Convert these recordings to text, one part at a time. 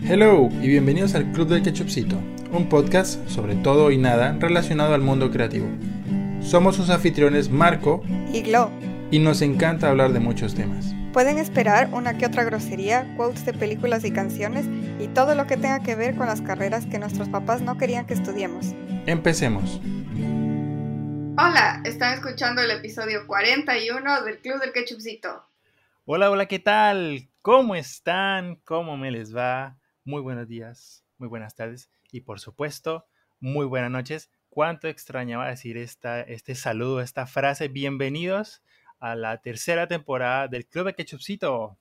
Hello y bienvenidos al Club del Ketchupcito, un podcast sobre todo y nada relacionado al mundo creativo. Somos sus anfitriones Marco y Glo. Y nos encanta hablar de muchos temas. Pueden esperar una que otra grosería, quotes de películas y canciones y todo lo que tenga que ver con las carreras que nuestros papás no querían que estudiemos. Empecemos. Hola, están escuchando el episodio 41 del Club del Ketchupcito. Hola, hola, ¿qué tal? ¿Cómo están? ¿Cómo me les va? Muy buenos días, muy buenas tardes y por supuesto, muy buenas noches. ¿Cuánto extrañaba decir esta, este saludo, esta frase? Bienvenidos a la tercera temporada del Club de Ketchupcito.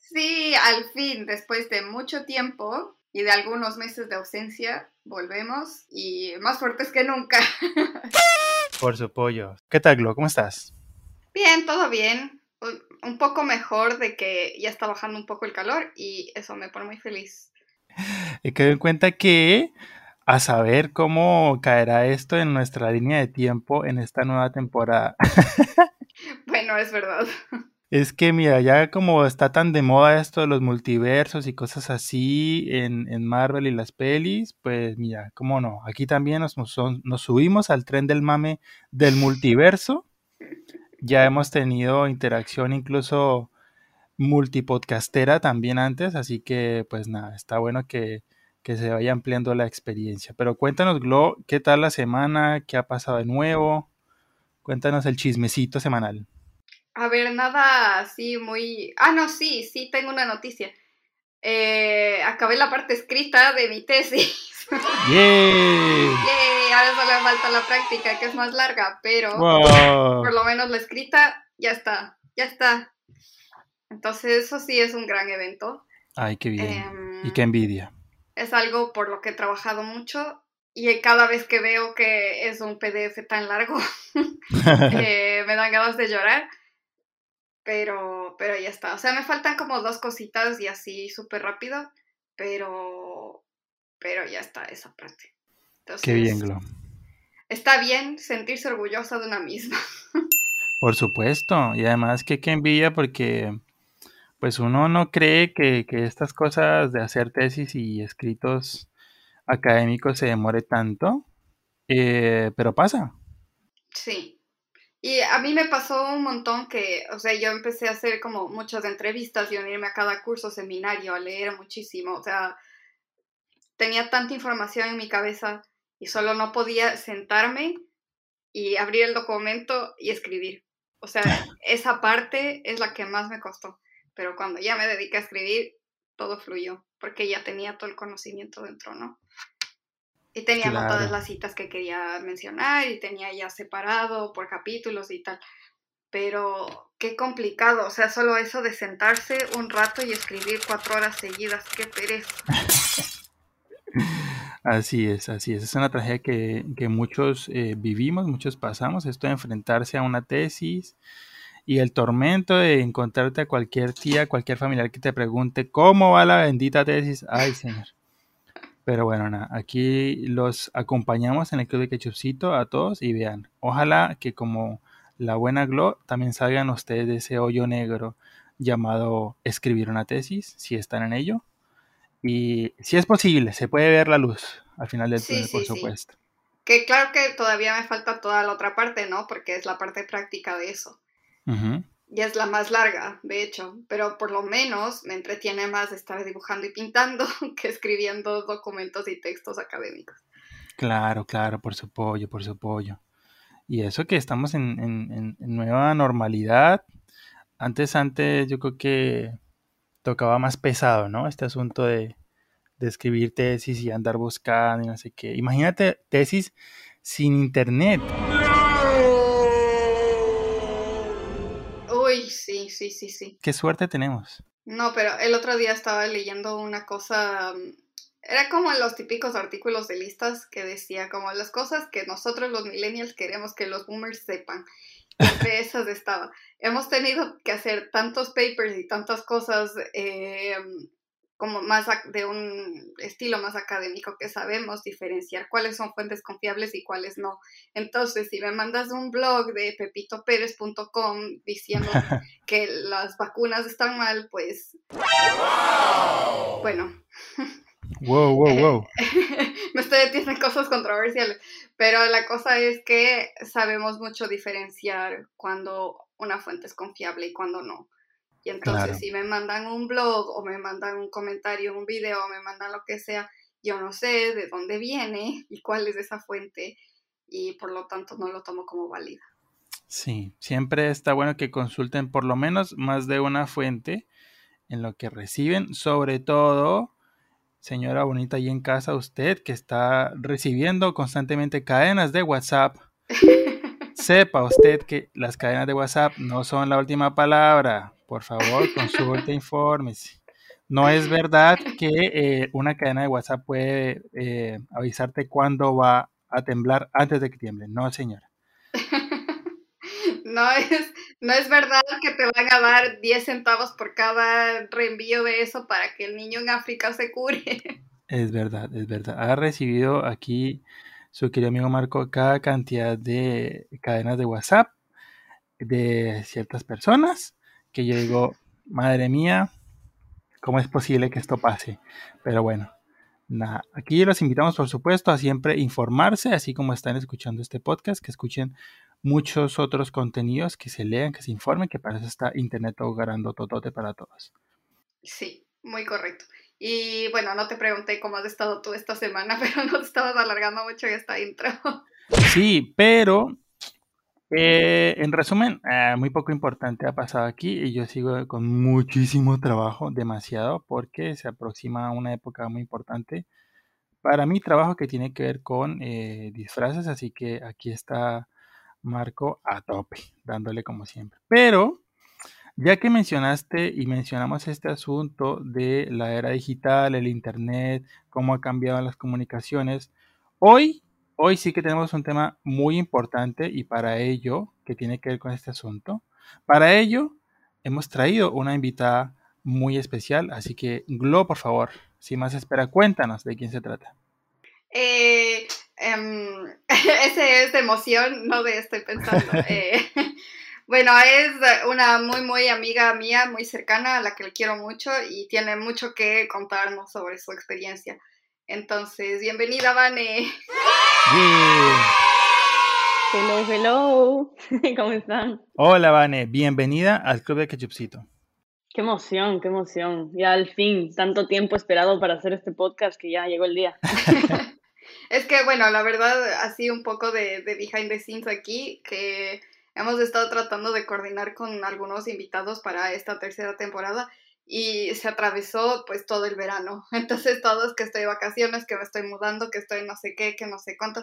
Sí, al fin, después de mucho tiempo y de algunos meses de ausencia, volvemos y más fuertes que nunca. Por su pollo. ¿Qué tal, Glo? ¿Cómo estás? Bien, todo bien. Un poco mejor de que ya está bajando un poco el calor y eso me pone muy feliz. Y que en cuenta que a saber cómo caerá esto en nuestra línea de tiempo en esta nueva temporada. bueno, es verdad. Es que, mira, ya como está tan de moda esto de los multiversos y cosas así en, en Marvel y las pelis, pues mira, cómo no. Aquí también nos, nos subimos al tren del mame del multiverso. Ya hemos tenido interacción incluso multipodcastera también antes, así que pues nada, está bueno que, que se vaya ampliando la experiencia. Pero cuéntanos, Glo, ¿qué tal la semana? ¿Qué ha pasado de nuevo? Cuéntanos el chismecito semanal. A ver, nada así muy... Ah, no, sí, sí, tengo una noticia. Eh, acabé la parte escrita de mi tesis. ¡Yay! ¡Yay! Ahora solo me falta la práctica, que es más larga, pero por lo menos la escrita ya está, ya está. Entonces, eso sí es un gran evento. Ay, qué bien. Em, y qué envidia es algo por lo que he trabajado mucho y cada vez que veo que es un PDF tan largo, eh, me dan ganas de llorar. Pero, pero ya está. O sea, me faltan como dos cositas y así súper rápido, pero, pero ya está esa parte. Qué bien, Glo. Está bien sentirse orgullosa de una misma. Por supuesto, y además que qué envidia porque pues uno no cree que, estas cosas de hacer tesis y escritos académicos se demore tanto, eh, pero pasa. Sí. Y a mí me pasó un montón que, o sea, yo empecé a hacer como muchas entrevistas y unirme a cada curso, seminario, a leer muchísimo. O sea, tenía tanta información en mi cabeza y solo no podía sentarme y abrir el documento y escribir. O sea, esa parte es la que más me costó pero cuando ya me dediqué a escribir, todo fluyó, porque ya tenía todo el conocimiento dentro, ¿no? Y tenía todas las citas que quería mencionar y tenía ya separado por capítulos y tal. Pero qué complicado, o sea, solo eso de sentarse un rato y escribir cuatro horas seguidas, qué pereza. Así es, así es. Es una tragedia que, que muchos eh, vivimos, muchos pasamos, esto de enfrentarse a una tesis, y el tormento de encontrarte a cualquier tía, cualquier familiar que te pregunte cómo va la bendita tesis. Ay, señor. Pero bueno, nada, aquí los acompañamos en el club de Quechupcito a todos y vean, ojalá que como la buena Glo también salgan ustedes de ese hoyo negro llamado escribir una tesis, si están en ello. Y si es posible, se puede ver la luz al final del túnel, por supuesto. Que claro que todavía me falta toda la otra parte, ¿no? Porque es la parte práctica de eso. Y es la más larga, de hecho, pero por lo menos me entretiene más estar dibujando y pintando que escribiendo documentos y textos académicos. Claro, claro, por su apoyo, por su apoyo. Y eso que estamos en, nueva normalidad. Antes, antes, yo creo que tocaba más pesado, ¿no? Este asunto de, de escribir tesis y andar buscando y no sé qué. Imagínate tesis sin internet. Sí, sí, sí, sí. Qué suerte tenemos. No, pero el otro día estaba leyendo una cosa, mm, era como los típicos artículos de listas que decía como las cosas que nosotros los millennials queremos que los boomers sepan. Entre esas estaba. Hemos tenido que hacer tantos papers y tantas cosas eh, como más de un estilo más académico que sabemos diferenciar cuáles son fuentes confiables y cuáles no. Entonces, si me mandas un blog de pepitopérez.com diciendo que las vacunas están mal, pues bueno. Wow, wow, wow. me estoy en cosas controversiales, pero la cosa es que sabemos mucho diferenciar cuando una fuente es confiable y cuando no. Y entonces si me mandan un blog o me mandan un comentario, un video, o me mandan lo que sea, yo no sé de dónde viene y cuál es esa fuente y por lo tanto no lo tomo como válida. Sí, siempre está bueno que consulten por lo menos más de una fuente en lo que reciben, sobre todo, señora bonita, ahí en casa, usted que está recibiendo constantemente cadenas de WhatsApp. Sepa usted que las cadenas de WhatsApp no son la última palabra. Por favor, consulte, informes. No es verdad que eh, una cadena de WhatsApp puede eh, avisarte cuándo va a temblar antes de que tiemble. No, señora. no, es, no es verdad que te van a dar 10 centavos por cada reenvío de eso para que el niño en África se cure. Es verdad, es verdad. Ha recibido aquí su querido amigo Marco cada cantidad de cadenas de WhatsApp de ciertas personas que yo digo, madre mía, ¿cómo es posible que esto pase? Pero bueno, nada, aquí los invitamos por supuesto a siempre informarse, así como están escuchando este podcast, que escuchen muchos otros contenidos, que se lean, que se informen, que para eso está Internet ganando totote para todos. Sí, muy correcto. Y bueno, no te pregunté cómo has estado tú esta semana, pero no te estabas alargando mucho esta intro. Sí, pero eh, en resumen, eh, muy poco importante ha pasado aquí y yo sigo con muchísimo trabajo, demasiado, porque se aproxima una época muy importante para mi trabajo que tiene que ver con eh, disfraces, así que aquí está Marco a tope, dándole como siempre. Pero, ya que mencionaste y mencionamos este asunto de la era digital, el Internet, cómo ha cambiado las comunicaciones, hoy Hoy sí que tenemos un tema muy importante y para ello, que tiene que ver con este asunto, para ello hemos traído una invitada muy especial, así que Glo, por favor, sin más espera, cuéntanos de quién se trata. Eh, em, ese es de emoción, no de estoy pensando. Eh, bueno, es una muy, muy amiga mía, muy cercana, a la que le quiero mucho y tiene mucho que contarnos sobre su experiencia. Entonces, bienvenida, Vane. Hello, hello. ¿Cómo están? Hola, Vane. Bienvenida al Club de Ketchupcito. Qué emoción, qué emoción. Ya al fin, tanto tiempo esperado para hacer este podcast que ya llegó el día. es que, bueno, la verdad, así un poco de, de behind the scenes aquí, que hemos estado tratando de coordinar con algunos invitados para esta tercera temporada y se atravesó pues todo el verano. Entonces todos que estoy de vacaciones, que me estoy mudando, que estoy no sé qué, que no sé cuánto.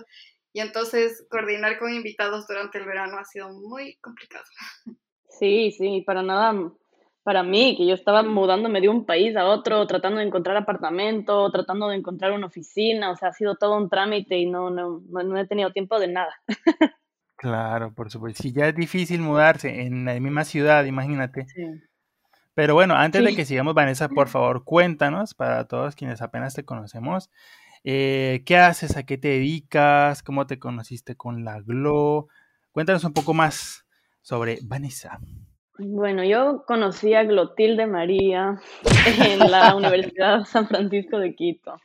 Y entonces coordinar con invitados durante el verano ha sido muy complicado. Sí, sí, para nada, para mí, que yo estaba mudándome de un país a otro, tratando de encontrar apartamento, tratando de encontrar una oficina, o sea, ha sido todo un trámite y no, no, no he tenido tiempo de nada. Claro, por supuesto. Si ya es difícil mudarse en la misma ciudad, imagínate. Sí pero bueno, antes de que sigamos, Vanessa, por favor, cuéntanos para todos quienes apenas te conocemos. Eh, ¿Qué haces? ¿A qué te dedicas? ¿Cómo te conociste con la GLO? Cuéntanos un poco más sobre Vanessa. Bueno, yo conocí a Glotilde María en la Universidad San Francisco de Quito.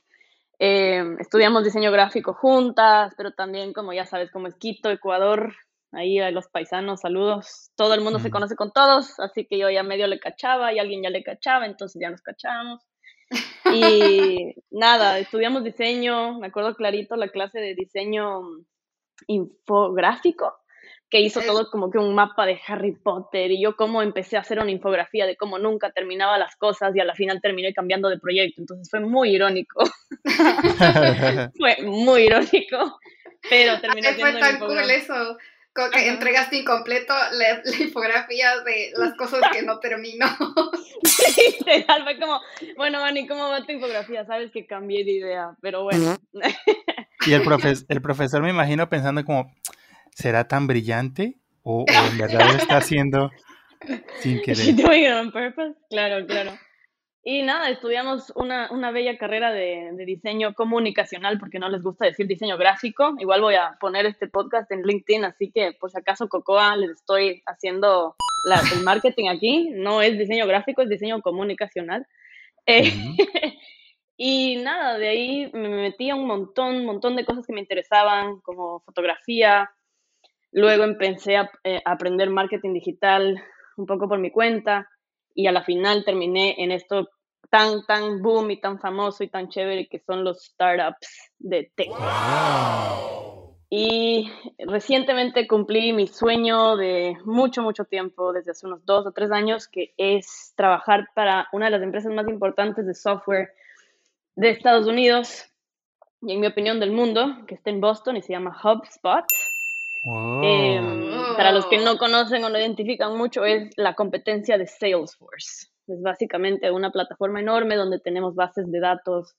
Eh, estudiamos diseño gráfico juntas, pero también, como ya sabes, como es Quito, Ecuador, ahí a los paisanos, saludos. Todo el mundo se conoce con todos, así que yo ya medio le cachaba y alguien ya le cachaba, entonces ya nos cachamos. Y nada, estudiamos diseño, me acuerdo clarito la clase de diseño infográfico, que hizo todo como que un mapa de Harry Potter y yo como empecé a hacer una infografía de cómo nunca terminaba las cosas y a la final terminé cambiando de proyecto, entonces fue muy irónico. fue muy irónico, pero terminé fue tan cool eso que entregaste incompleto la, infografía de las cosas que no terminó. fue como, bueno, Vani, ¿cómo va tu infografía? Sabes que cambié de idea, pero bueno. Y el, el profesor me imagino pensando como, ¿será tan brillante? ¿O, en verdad lo está haciendo sin querer? doing it on purpose? Claro, claro. Y nada, estudiamos una, una bella carrera de, de, diseño comunicacional, porque no les gusta decir diseño gráfico. Igual voy a poner este podcast en LinkedIn, así que por si acaso Cocoa les estoy haciendo la, el marketing aquí. No es diseño gráfico, es diseño comunicacional. Eh, y nada, de ahí me metí a un montón, montón de cosas que me interesaban, como fotografía. Luego empecé a, eh, a aprender marketing digital un poco por mi cuenta y a la final terminé en esto tan, tan boom y tan famoso y tan chévere que son los startups de tech. Y recientemente cumplí mi sueño de mucho, mucho tiempo, desde hace unos dos o tres años, que es trabajar para una de las empresas más importantes de software de Estados Unidos y en mi opinión del mundo, que está en Boston y se llama HubSpot. Eh, para los que no conocen o no identifican mucho, es la competencia de Salesforce. Es básicamente una plataforma enorme donde tenemos bases de datos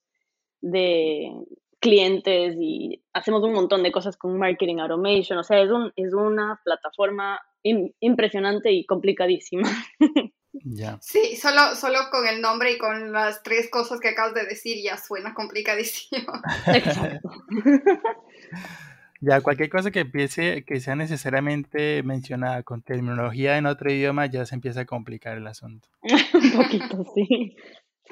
de clientes y hacemos un montón de cosas con marketing automation. O sea, es, un, es una plataforma impresionante y complicadísima. Ya. Sí, solo, solo con el nombre y con las tres cosas que acabas de decir ya suena complicadísimo. Exacto. Ya, cualquier cosa que empiece, que sea necesariamente mencionada con terminología en otro idioma, ya se empieza a complicar el asunto. Un poquito, sí.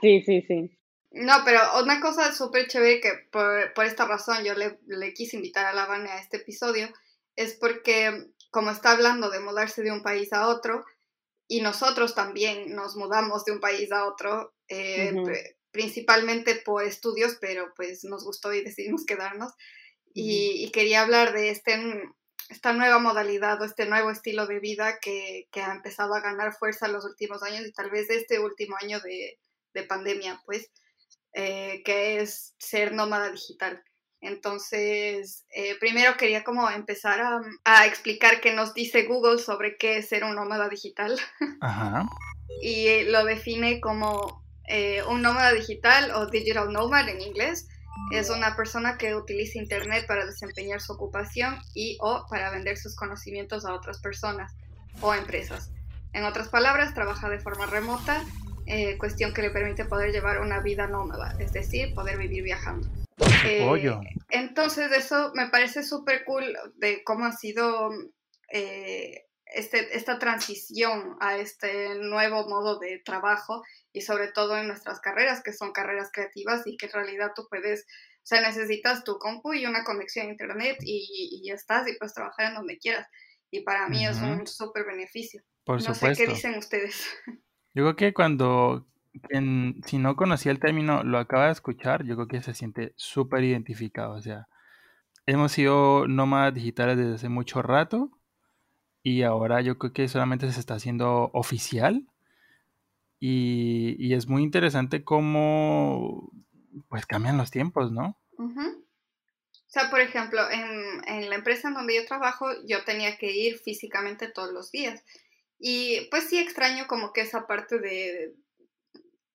Sí, sí, sí. No, pero una cosa súper chévere que por, por, esta razón yo le, le quise invitar a la Vane a este episodio es porque como está hablando de mudarse de un país a otro y nosotros también nos mudamos de un país a otro, eh, uh -huh. principalmente por estudios, pero pues nos gustó y decidimos quedarnos y, y, quería hablar de este, esta nueva modalidad o este nuevo estilo de vida que, que, ha empezado a ganar fuerza en los últimos años y tal vez este último año de, de pandemia, pues, eh, que es ser nómada digital. Entonces, eh, primero quería como empezar a, a, explicar qué nos dice Google sobre qué es ser un nómada digital. Ajá. y lo define como eh, un nómada digital o digital nomad en inglés es una persona que utiliza Internet para desempeñar su ocupación y o para vender sus conocimientos a otras personas o empresas. En otras palabras, trabaja de forma remota, eh, cuestión que le permite poder llevar una vida nómada, es decir, poder vivir viajando. Eh, entonces, eso me parece súper cool de cómo ha sido eh, este, esta transición a este nuevo modo de trabajo y sobre todo en nuestras carreras, que son carreras creativas y que en realidad tú puedes, o sea, necesitas tu compu y una conexión a internet y, y ya estás y puedes trabajar en donde quieras. Y para mí uh -huh. es un súper beneficio. Por no supuesto. sé qué dicen ustedes. Yo creo que cuando, en, si no conocía el término, lo acaba de escuchar, yo creo que se siente súper identificado. O sea, hemos sido nómadas digitales desde hace mucho rato y ahora yo creo que solamente se está haciendo oficial y, y, es muy interesante cómo pues cambian los tiempos, ¿no? Uh -huh. O sea, por ejemplo, en, en, la empresa en donde yo trabajo, yo tenía que ir físicamente todos los días. Y pues sí extraño como que esa parte de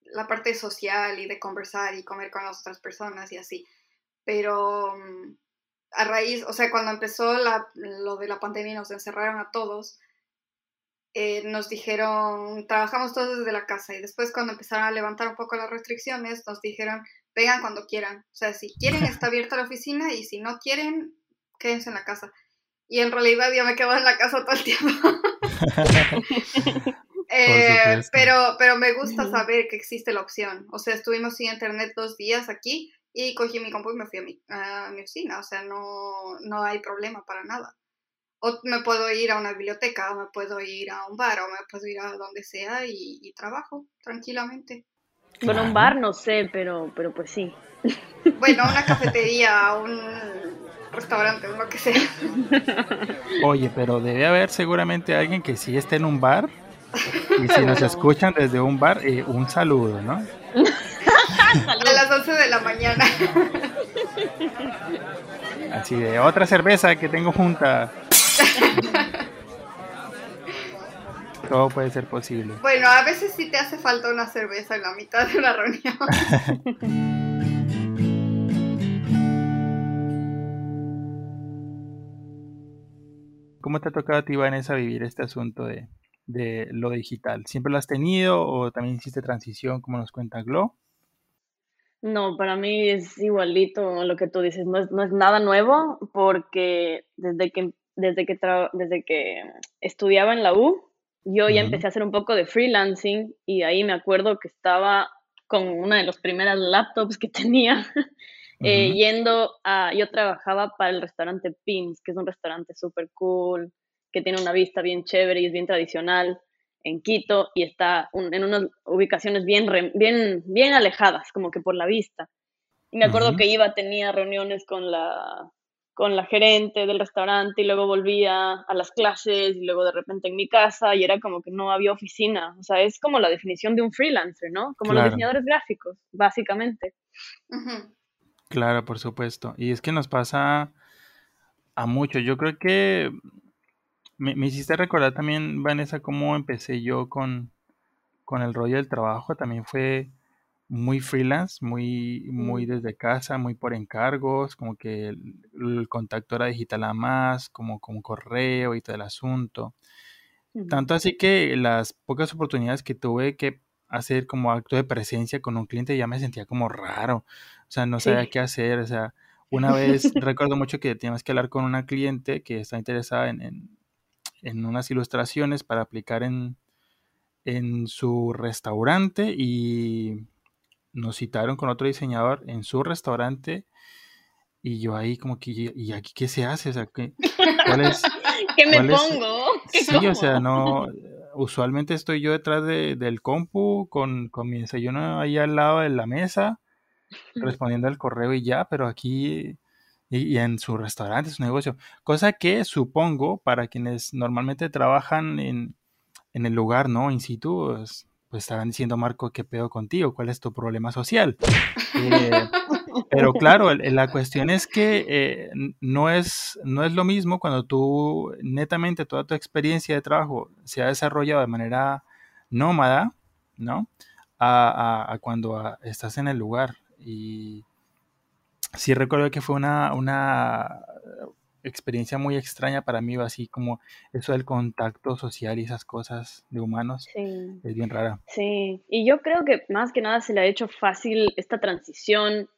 la parte social y de conversar y comer con las otras personas y así. Pero mm, a raíz, o sea, cuando empezó la, lo de la pandemia y nos encerraron a todos, eh, nos dijeron, trabajamos todos desde la casa y después cuando empezaron a levantar un poco las restricciones, nos dijeron, vengan cuando quieran. O sea, si quieren está abierta la oficina y si no quieren, quédense en la casa. Y en realidad yo me quedo en la casa todo el tiempo. eh, pero, pero me gusta saber que existe la opción. O sea, estuvimos sin internet dos días aquí y cogí mi compu y me fui a mi, a mi oficina. O sea, no, no hay problema para nada o me puedo ir a una biblioteca, o me puedo ir a un bar, o me puedo ir a donde sea y, y trabajo tranquilamente. Bueno, un bar no sé, pero, pero pues sí. Bueno, una cafetería, un restaurante, lo que sea. Oye, pero debe haber seguramente alguien que sí esté en un bar. Y si nos escuchan desde un bar, eh, un saludo, ¿no? a las 11 de la mañana. Así de otra cerveza que tengo junta. Todo puede ser posible. Bueno, a veces sí te hace falta una cerveza en la mitad de una reunión. ¿Cómo te ha tocado a ti, Vanessa, vivir este asunto de, de lo digital? ¿Siempre lo has tenido o también hiciste transición, como nos cuenta Glo? No, para mí es igualito lo que tú dices, no es, no es nada nuevo porque desde que, desde, que desde que estudiaba en la U, yo ya empecé a hacer un poco de freelancing y ahí me acuerdo que estaba con una de las primeras laptops que tenía, eh, yendo a, yo trabajaba para el restaurante Pins, que es un restaurante súper cool, que tiene una vista bien chévere y es bien tradicional en Quito y está en unas ubicaciones bien, bien, bien alejadas, como que por la vista. Y me acuerdo que iba, tenía reuniones con la, con la gerente del restaurante y luego volvía a las clases y luego de repente en mi casa y era como que no había oficina. O sea, es como la definición de un freelancer, ¿no? Como los diseñadores gráficos, básicamente. Claro, por supuesto. Y es que nos pasa a muchos. Yo creo que me, hiciste recordar también, Vanessa, cómo empecé yo con, con el rollo del trabajo. También fue muy freelance, muy, muy mm. desde casa, muy por encargos, como que el, contacto era digital a más, como con correo y todo el asunto. Tanto así que las pocas oportunidades que tuve que hacer como acto de presencia con un cliente ya me sentía como raro, o sea, no sabía qué hacer, o sea, una vez recuerdo mucho que teníamos que hablar con una cliente que está interesada en en unas ilustraciones para aplicar en, en su restaurante y nos citaron con otro diseñador en su restaurante y yo ahí como que, ¿y aquí qué se hace? O sea, ¿qué, me pongo? sí, o sea, no, usualmente estoy yo detrás de, del compu con, con, mi desayuno ahí al lado de la mesa, respondiendo al correo y ya, pero aquí y, en su restaurante, su negocio. Cosa que supongo para quienes normalmente trabajan en, en el lugar, ¿no? In situ, pues, pues, estarán diciendo, Marco, ¿qué pedo contigo? ¿Cuál es tu problema social? Eh, pero claro, la cuestión es que eh, no, es, no es lo mismo cuando tú, netamente, toda tu experiencia de trabajo se ha desarrollado de manera nómada, ¿no? A, a cuando estás en el lugar. Y, sí recuerdo que fue una, una experiencia muy extraña para mí, así como eso del contacto social y esas cosas de humanos. Es bien rara. Sí, y yo creo que más que nada se le ha hecho fácil esta transición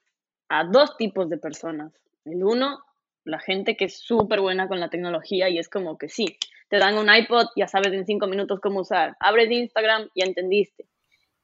a dos tipos de personas. El uno, la gente que es súper buena con la tecnología y es como que sí, te dan un iPod, ya sabes en cinco minutos cómo usar. Abres Instagram, ya entendiste.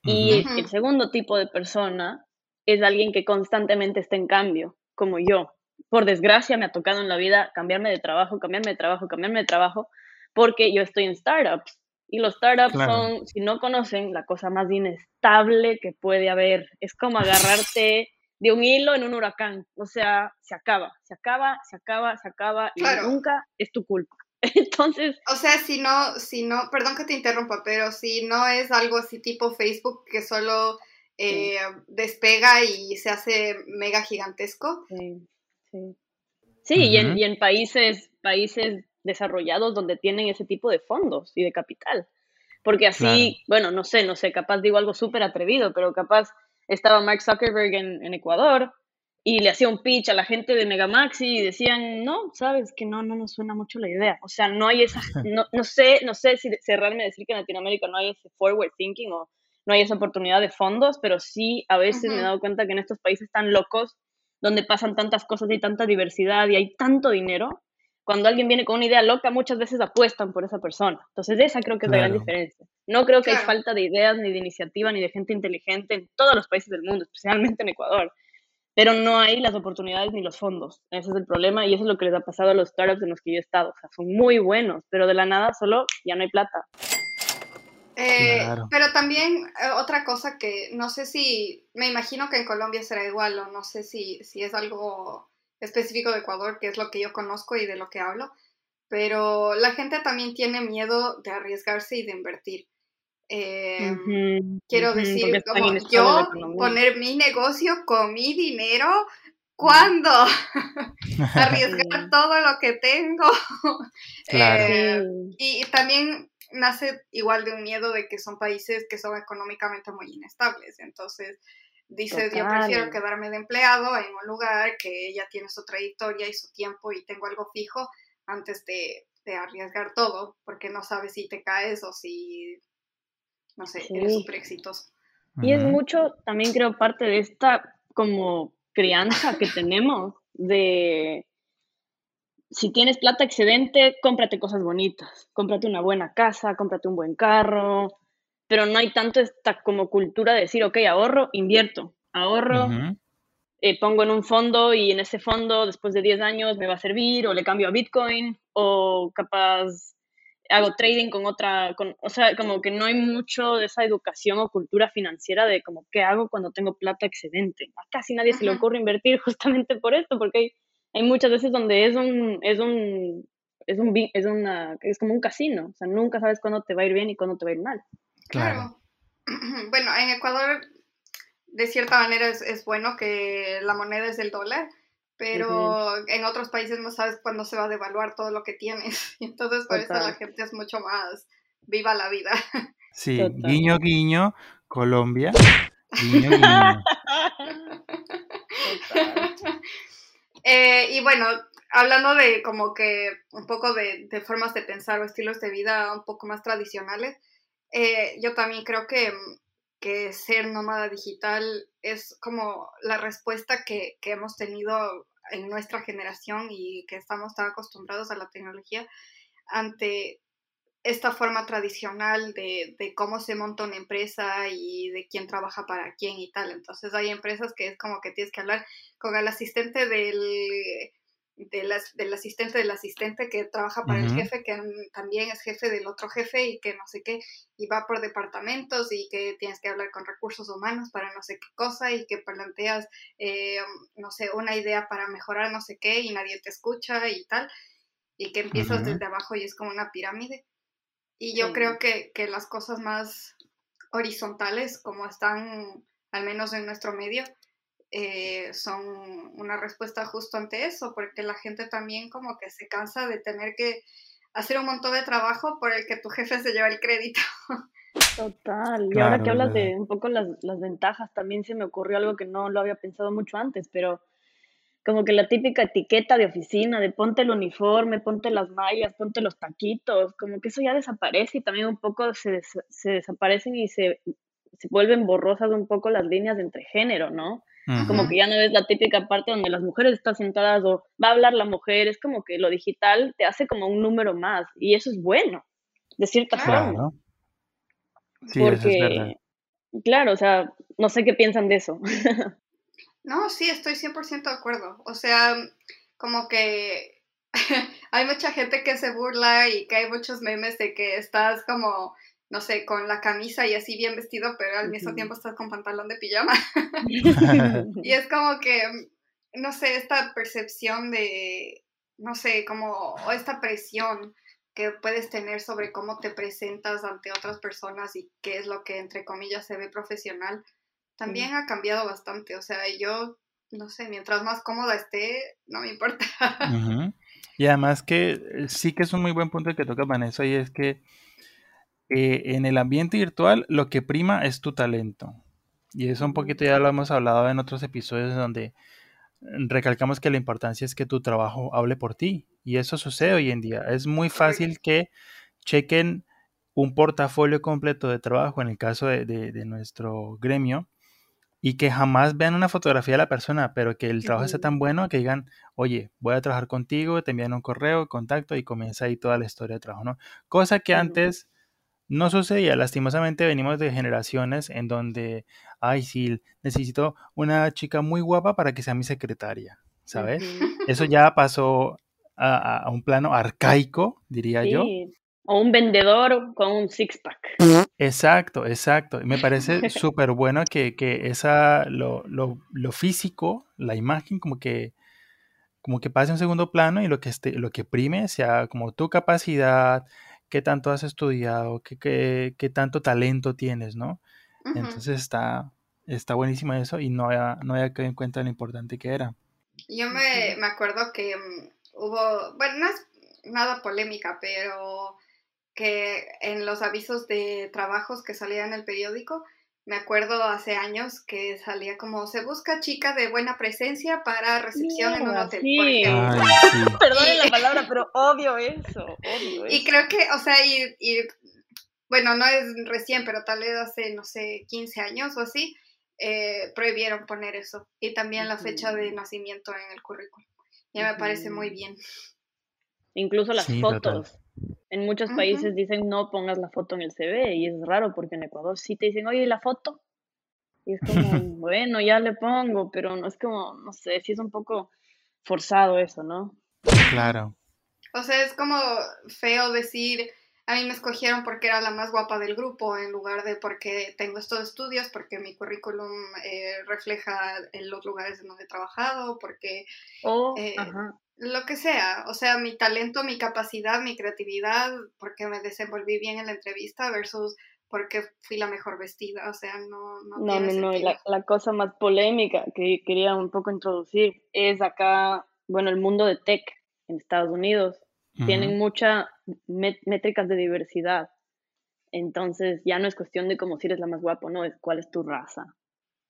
Y el segundo tipo de persona es alguien que constantemente está en cambio, como yo. Por desgracia me ha tocado en la vida cambiarme de trabajo, cambiarme de trabajo, cambiarme de trabajo, porque yo estoy en startups. Y los startups son, si no conocen, la cosa más inestable que puede haber. Es como agarrarte de un hilo en un huracán. O sea, se acaba, se acaba, se acaba, se acaba y nunca es tu culpa. Entonces. O sea, si no, si no, perdón que te interrumpa, pero si no es algo así tipo Facebook que solo eh, despega y se hace mega gigantesco. Sí, sí. sí y, en, y en países, países desarrollados donde tienen ese tipo de fondos y de capital. Porque así, bueno, no sé, no sé, capaz digo algo súper atrevido, pero capaz estaba Mark Zuckerberg en, en, Ecuador y le hacía un pitch a la gente de Megamaxi y decían, no, sabes que no, no nos suena mucho la idea. O sea, no hay esa, no, no sé, no sé si cerrarme decir que en Latinoamérica no hay ese forward thinking o no hay esa oportunidad de fondos, pero sí a veces me he dado cuenta que en estos países tan locos, donde pasan tantas cosas y tanta diversidad y hay tanto dinero, cuando alguien viene con una idea loca, muchas veces apuestan por esa persona. Entonces, esa creo que es la gran diferencia. No creo que hay falta de ideas, ni de iniciativa, ni de gente inteligente en todos los países del mundo, especialmente en Ecuador. Pero no hay las oportunidades ni los fondos. Ese es el problema y eso es lo que les ha pasado a los startups en los que yo he estado. O sea, son muy buenos, pero de la nada solo ya no hay plata. Eh, pero también eh, otra cosa que no sé si, me imagino que en Colombia será igual o no sé si, si es algo específico de Ecuador, que es lo que yo conozco y de lo que hablo, pero la gente también tiene miedo de arriesgarse y de invertir. Eh, quiero decir, como yo poner mi negocio con mi dinero, ¿cuándo? Arriesgar todo lo que tengo. y también nace igual de un miedo de que son países que son económicamente muy inestables. Entonces, dices, yo prefiero quedarme de empleado en un lugar que ya tiene su trayectoria y su tiempo y tengo algo fijo antes de de arriesgar todo, porque no sabes si te caes o si, no sé, eres súper exitoso. Y es mucho, también creo, parte de esta como crianza que tenemos de si tienes plata excedente, cómprate cosas bonitas, cómprate una buena casa, cómprate un buen carro, pero no hay tanto esta como cultura de decir, ok, ahorro, invierto, ahorro, eh, pongo en un fondo y en ese fondo después de 10 años me va a servir o le cambio a Bitcoin o capaz hago trading con otra, con, o sea, como que no hay mucho de esa educación o cultura financiera de como qué hago cuando tengo plata excedente. A casi nadie se le ocurre invertir justamente por esto, porque hay, hay muchas veces donde es un, es un, es un, es una, es como un casino, o sea, nunca sabes cuándo te va a ir bien y cuándo te va a ir mal. Claro. Bueno, en Ecuador, de cierta manera, es, es bueno que la moneda es el dólar, pero en otros países no sabes cuándo se va a devaluar todo lo que tienes. Entonces, por eso la gente es mucho más viva la vida. Sí, guiño, guiño, Colombia. Guiño, guiño. Eh, y bueno, hablando de como que un poco de, formas de pensar o estilos de vida un poco más tradicionales, eh, yo también creo que, que, ser nómada digital es como la respuesta que, que, hemos tenido en nuestra generación y que estamos tan acostumbrados a la tecnología ante esta forma tradicional de, de, cómo se monta una empresa y de quién trabaja para quién y tal. Entonces hay empresas que es como que tienes que hablar con el asistente del, del asistente del asistente que trabaja para el jefe, que también es jefe del otro jefe y que no sé qué, y va por departamentos y que tienes que hablar con recursos humanos para no sé qué cosa y que planteas, eh, no sé, una idea para mejorar no sé qué y nadie te escucha y tal, y que empiezas desde abajo y es como una pirámide. Y yo creo que, que, las cosas más horizontales, como están al menos en nuestro medio, eh, son una respuesta justo ante eso, porque la gente también como que se cansa de tener que hacer un montón de trabajo por el que tu jefe se lleva el crédito. Total. Y ahora que hablas de un poco las, las ventajas, también se me ocurrió algo que no lo había pensado mucho antes, pero como que la típica etiqueta de oficina, de ponte el uniforme, ponte las mallas, ponte los taquitos, como que eso ya desaparece y también un poco se, se desaparecen y se, se, vuelven borrosas un poco las líneas entre género, ¿no? Como que ya no es la típica parte donde las mujeres están sentadas o va a hablar la mujer, es como que lo digital te hace como un número más y eso es bueno, de cierta forma. Sí, Porque, claro, o sea, no sé qué piensan de eso. No, sí, estoy 100% de acuerdo. O sea, como que hay mucha gente que se burla y que hay muchos memes de que estás como, no sé, con la camisa y así bien vestido, pero al mismo tiempo estás con pantalón de pijama. y es como que, no sé, esta percepción de, no sé, como, o esta presión que puedes tener sobre cómo te presentas ante otras personas y qué es lo que, entre comillas, se ve profesional también ha cambiado bastante. O sea, yo, no sé, mientras más cómoda esté, no me importa. Y además que eh, sí que es un muy buen punto el que toca Vanessa y es que eh, en el ambiente virtual lo que prima es tu talento. Y eso un poquito ya lo hemos hablado en otros episodios donde recalcamos que la importancia es que tu trabajo hable por ti. Y eso sucede hoy en día. Es muy fácil que chequen un portafolio completo de trabajo en el caso de nuestro gremio y que jamás vean una fotografía de la persona, pero que el trabajo sea tan bueno que digan, oye, voy a trabajar contigo, te envían un correo, contacto y comienza ahí toda la historia de trabajo, ¿no? Cosa que antes no sucedía, lastimosamente venimos de generaciones en donde, ay, sí, necesito una chica muy guapa para que sea mi secretaria, ¿sabes? Eso ya pasó a, un plano arcaico, diría yo. O un vendedor con un six-pack. Exacto, exacto. Me parece súper bueno que, que esa, lo, lo, lo, físico, la imagen, como que, como que pase a un segundo plano y lo que, esté, lo que prime sea como tu capacidad, qué tanto has estudiado, qué, qué, qué tanto talento tienes, ¿no? Entonces está, está buenísimo eso y no había, no había quedado en cuenta lo importante que era. Yo me, me acuerdo que um, hubo, bueno, no es nada polémica, pero que en los avisos de trabajos que salían en el periódico, me acuerdo hace años que salía como se busca chica de buena presencia para recepción en un hotel. Sí. Perdone la palabra, pero obvio eso, obvio Y creo que, o sea, y, y, bueno, no es recién, pero tal vez hace, no sé, 15 años o así, eh, prohibieron poner eso. Y también la fecha de nacimiento en el currículum. Ya me parece muy bien. Incluso las fotos. En muchos países dicen no pongas la foto en el CV y es raro porque en Ecuador sí te dicen, oye, ¿y la foto? Y es como, bueno, ya le pongo, pero no es como, no sé, sí es un poco forzado eso, ¿no? Claro. O sea, es como feo decir, a mí me escogieron porque era la más guapa del grupo en lugar de porque tengo estos estudios, porque mi currículum eh, refleja en los lugares en donde he trabajado, porque oh, eh, lo que sea, o sea, mi talento, mi capacidad, mi creatividad, porque me desenvolví bien en la entrevista versus porque fui la mejor vestida, o sea, no... No, no, no, no. La, la, cosa más polémica que quería un poco introducir es acá, bueno, el mundo de tech en Estados Unidos tienen muchas métricas de diversidad. Entonces ya no es cuestión de cómo si eres la más guapa, no, es cuál es tu raza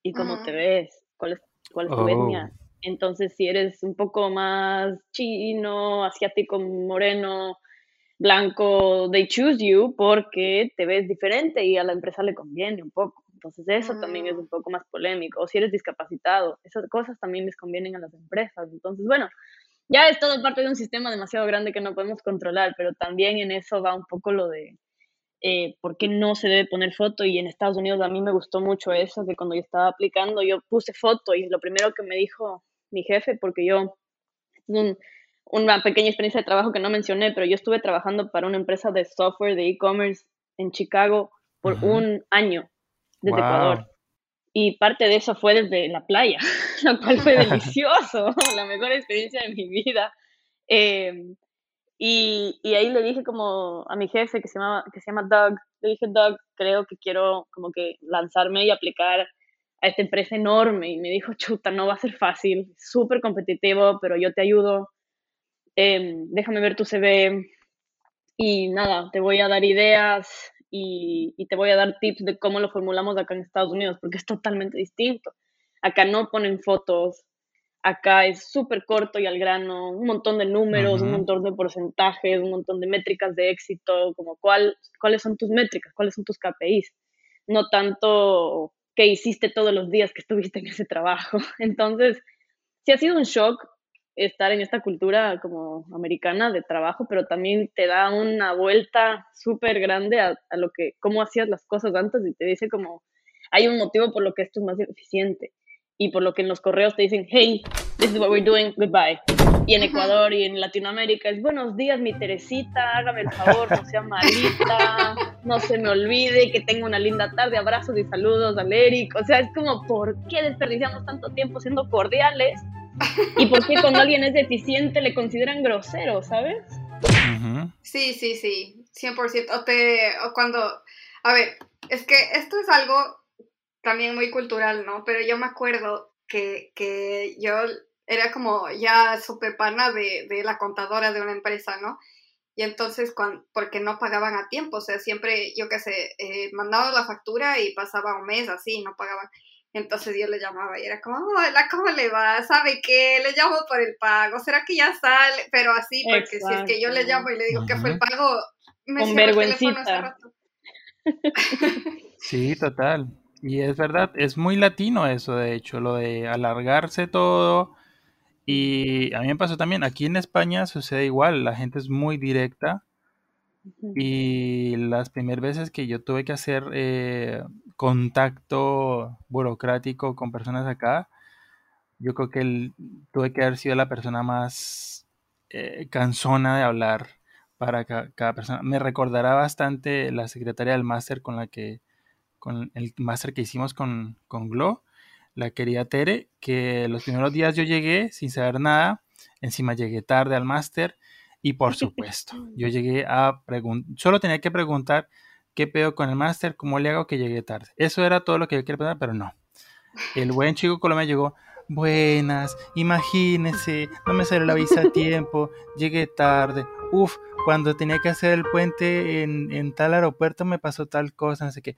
y cómo te ves, cuál es, cuál es tu etnia. Oh. Entonces si eres un poco más chino, asiático, moreno, blanco, they choose you porque te ves diferente y a la empresa le conviene un poco. Entonces eso también es mm. un poco más polémico. O si eres discapacitado, esas cosas también les convienen a las empresas. Entonces, bueno, ya es todo parte de un sistema demasiado grande que no podemos controlar, pero también en eso va un poco lo de eh, por qué no se debe poner foto. Y en Estados Unidos a mí me gustó mucho eso, que cuando yo estaba aplicando yo puse foto y lo primero que me dijo mi jefe, porque yo, una pequeña experiencia de trabajo que no mencioné, pero yo estuve trabajando para una empresa de software de e-commerce en Chicago por un año desde Ecuador. Y parte de eso fue desde la playa, lo cual fue delicioso, la mejor experiencia de mi vida. Em, y, y, ahí le dije como a mi jefe que se, llama, que se llama Doug, le dije, Doug, creo que quiero como que lanzarme y aplicar a esta empresa enorme. Y me dijo, chuta, no va a ser fácil, súper competitivo, pero yo te ayudo. Em, déjame ver tu CV. Y nada, te voy a dar ideas, y, te voy a dar tips de cómo lo formulamos acá en Estados Unidos, porque es totalmente distinto. Acá no ponen fotos, acá es súper corto y al grano, un montón de números, un montón de porcentajes, un montón de métricas de éxito, como cuál, cuáles son tus métricas, cuáles son tus KPIs, no tanto qué hiciste todos los días que estuviste en ese trabajo. Entonces, sí ha sido un shock estar en esta cultura como americana de trabajo, pero también te da una vuelta súper grande a, lo que, cómo hacías las cosas antes y te dice como, hay un motivo por lo que esto es más eficiente y por lo que en los correos te dicen, hey, this is what we're doing, goodbye. Y en Ecuador y en Latinoamérica es buenos días, mi Teresita, hágame el favor, no sea malita, no se me olvide que tengo una linda tarde, abrazos y saludos al Eric. O sea, es como, ¿por qué desperdiciamos tanto tiempo siendo cordiales ¿Y por qué cuando alguien es deficiente le consideran grosero, sabes? Sí, sí, sí, 100%. O, te, o cuando, a ver, es que esto es algo también muy cultural, ¿no? Pero yo me acuerdo que, que yo era como ya súper pana de, de, la contadora de una empresa, ¿no? Y entonces, cuando, porque no pagaban a tiempo, o sea, siempre, yo qué sé, eh, mandaba la factura y pasaba un mes así, no pagaban. Entonces yo le llamaba y era como, hola, ¿cómo le va? ¿Sabe qué? Le llamo por el pago. ¿Será que ya sale? Pero así, porque si es que yo le llamo y le digo que fue el pago, me Con vergüencita. sí, total. Y es verdad, es muy latino eso, de hecho, lo de alargarse todo. Y a mí me pasó también, aquí en España sucede igual, la gente es muy directa. Y las primeras veces que yo tuve que hacer eh, contacto burocrático con personas acá, yo creo que tuve que haber sido la persona más eh, cansona de hablar para cada persona. Me recordará bastante la secretaria del máster con la que, con el máster que hicimos con, con Glo, la querida Tere, que los primeros días yo llegué sin saber nada, encima llegué tarde al máster y por supuesto, yo llegué a preguntar, solo tenía que preguntar ¿Qué pedo con el máster? ¿Cómo le hago que llegue tarde? Eso era todo lo que yo quería preguntar, pero no. El buen chico Colombia llegó, buenas, imagínese, no me salió la visa a tiempo, llegué tarde, uf, cuando tenía que hacer el puente en, tal aeropuerto me pasó tal cosa, no sé qué.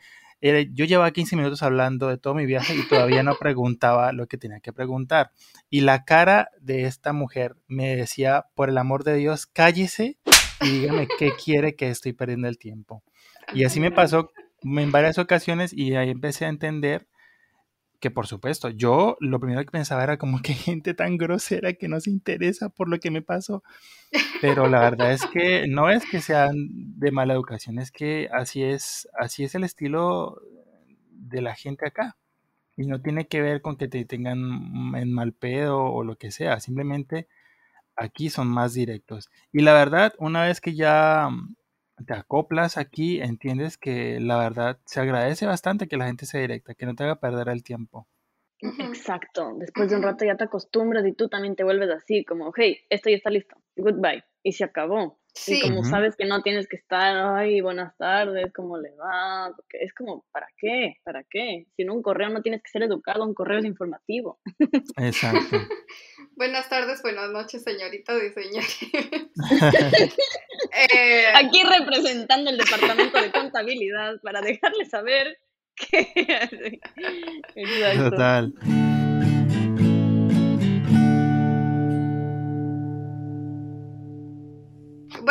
Yo llevaba 15 minutos hablando de todo mi viaje y todavía no preguntaba lo que tenía que preguntar. Y la cara de esta mujer me decía, por el amor de Dios, cállese y dígame qué quiere que estoy perdiendo el tiempo. Y así me pasó en varias ocasiones y ahí empecé a entender que por supuesto, yo lo primero que pensaba era como que gente tan grosera que no se interesa por lo que me pasó. Pero la verdad es que no es que sean de mala educación, es que así es, así es el estilo de la gente acá. Y no tiene que ver con que te tengan en mal pedo o lo que sea, simplemente aquí son más directos. Y la verdad, una vez que ya te acoplas aquí, entiendes que la verdad se agradece bastante que la gente sea directa, que no te haga perder el tiempo. Exacto, después de un rato ya te acostumbras y tú también te vuelves así, como, hey, esto ya está listo, goodbye, y se acabó. Y como sabes que no tienes que estar, ay, buenas tardes, ¿cómo le va? Porque es como, ¿para qué? ¿Para qué? Si no, un correo no tienes que ser educado, un correo es informativo. Exacto. buenas tardes, buenas noches, señorita diseñadora. eh... Aquí representando el departamento de contabilidad para dejarle saber que... Exacto. Total.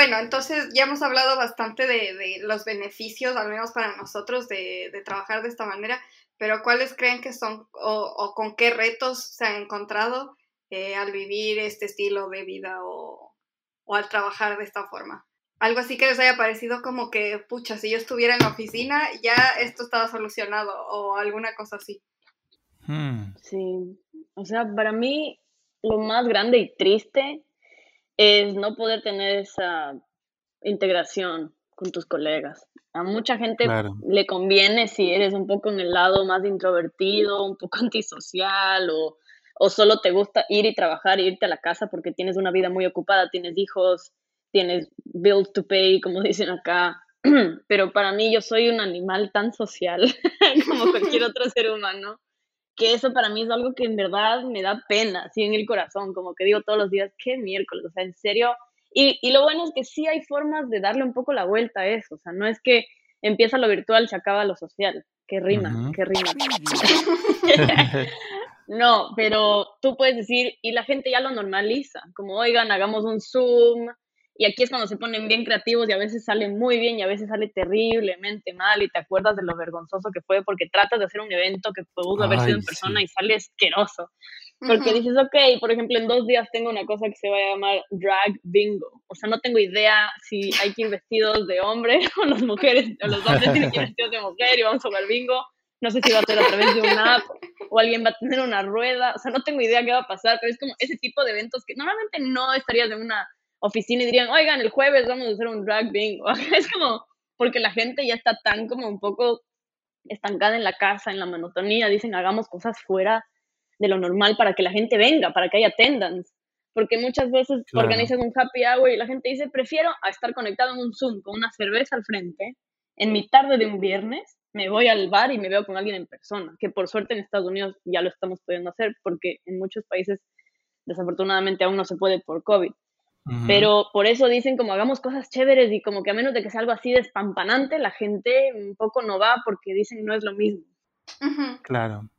Bueno, entonces ya hemos hablado bastante de, los beneficios, al menos para nosotros, de, trabajar de esta manera, pero ¿cuáles creen que son o, con qué retos se han encontrado eh, al vivir este estilo de vida o, al trabajar de esta forma? Algo así que les haya parecido como que, pucha, si yo estuviera en la oficina, ya esto estaba solucionado o alguna cosa así. Hmm. Sí, o sea, para mí lo más grande y triste es no poder tener esa integración con tus colegas. A mucha gente le conviene si eres un poco en el lado más introvertido, un poco antisocial o, o solo te gusta ir y trabajar e irte a la casa porque tienes una vida muy ocupada, tienes hijos, tienes bills to pay, como dicen acá. Pero para mí yo soy un animal tan social como cualquier otro ser humano que eso para mí es algo que en verdad me da pena, así en el corazón, como que digo todos los días, qué miércoles, o sea, en serio. Y, y, lo bueno es que sí hay formas de darle un poco la vuelta a eso, o sea, no es que empieza lo virtual, se acaba lo social, qué rima, qué rima. no, pero tú puedes decir, y la gente ya lo normaliza, como, oigan, hagamos un Zoom, y aquí es cuando se ponen bien creativos y a veces sale muy bien y a veces sale terriblemente mal y te acuerdas de lo vergonzoso que fue porque tratas de hacer un evento que pudo haber sido en persona y sale asqueroso. Porque dices, ok, por ejemplo, en dos días tengo una cosa que se va a llamar drag bingo. O sea, no tengo idea si hay que ir vestidos de hombre o las mujeres, o los hombres tienen que ir vestidos de mujer y vamos a jugar bingo. No sé si va a ser a través de una app o alguien va a tener una rueda. O sea, no tengo idea qué va a pasar, pero es como ese tipo de eventos que normalmente no estarías en una oficina y dirían, oigan, el jueves vamos a hacer un drag bingo. Es como, porque la gente ya está tan como un poco estancada en la casa, en la monotonía, dicen, hagamos cosas fuera de lo normal para que la gente venga, para que haya attendance. Porque muchas veces organizan un happy hour y la gente dice, prefiero a estar conectado en un Zoom con una cerveza al frente, en mi tarde de un viernes, me voy al bar y me veo con alguien en persona, que por suerte en Estados Unidos ya lo estamos pudiendo hacer, porque en muchos países desafortunadamente aún no se puede por COVID. Pero por eso dicen como hagamos cosas chéveres y como que a menos de que sea algo así despampanante, la gente un poco no va porque dicen no es lo mismo. Claro.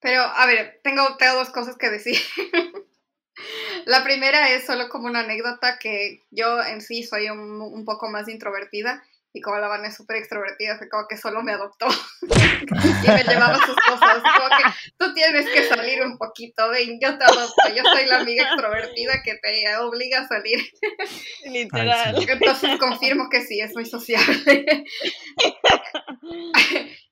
Pero, a ver, tengo, tengo dos cosas que decir. la primera es solo como una anécdota que yo en sí soy un, un poco más introvertida y como la van es súper extrovertida, fue como que solo me adoptó y me llevaba sus cosas. Como que tú tienes que salir un poquito, ven, yo te adopto, yo soy la amiga extrovertida que te obliga a salir. Literal. Entonces confirmo que sí, es muy sociable.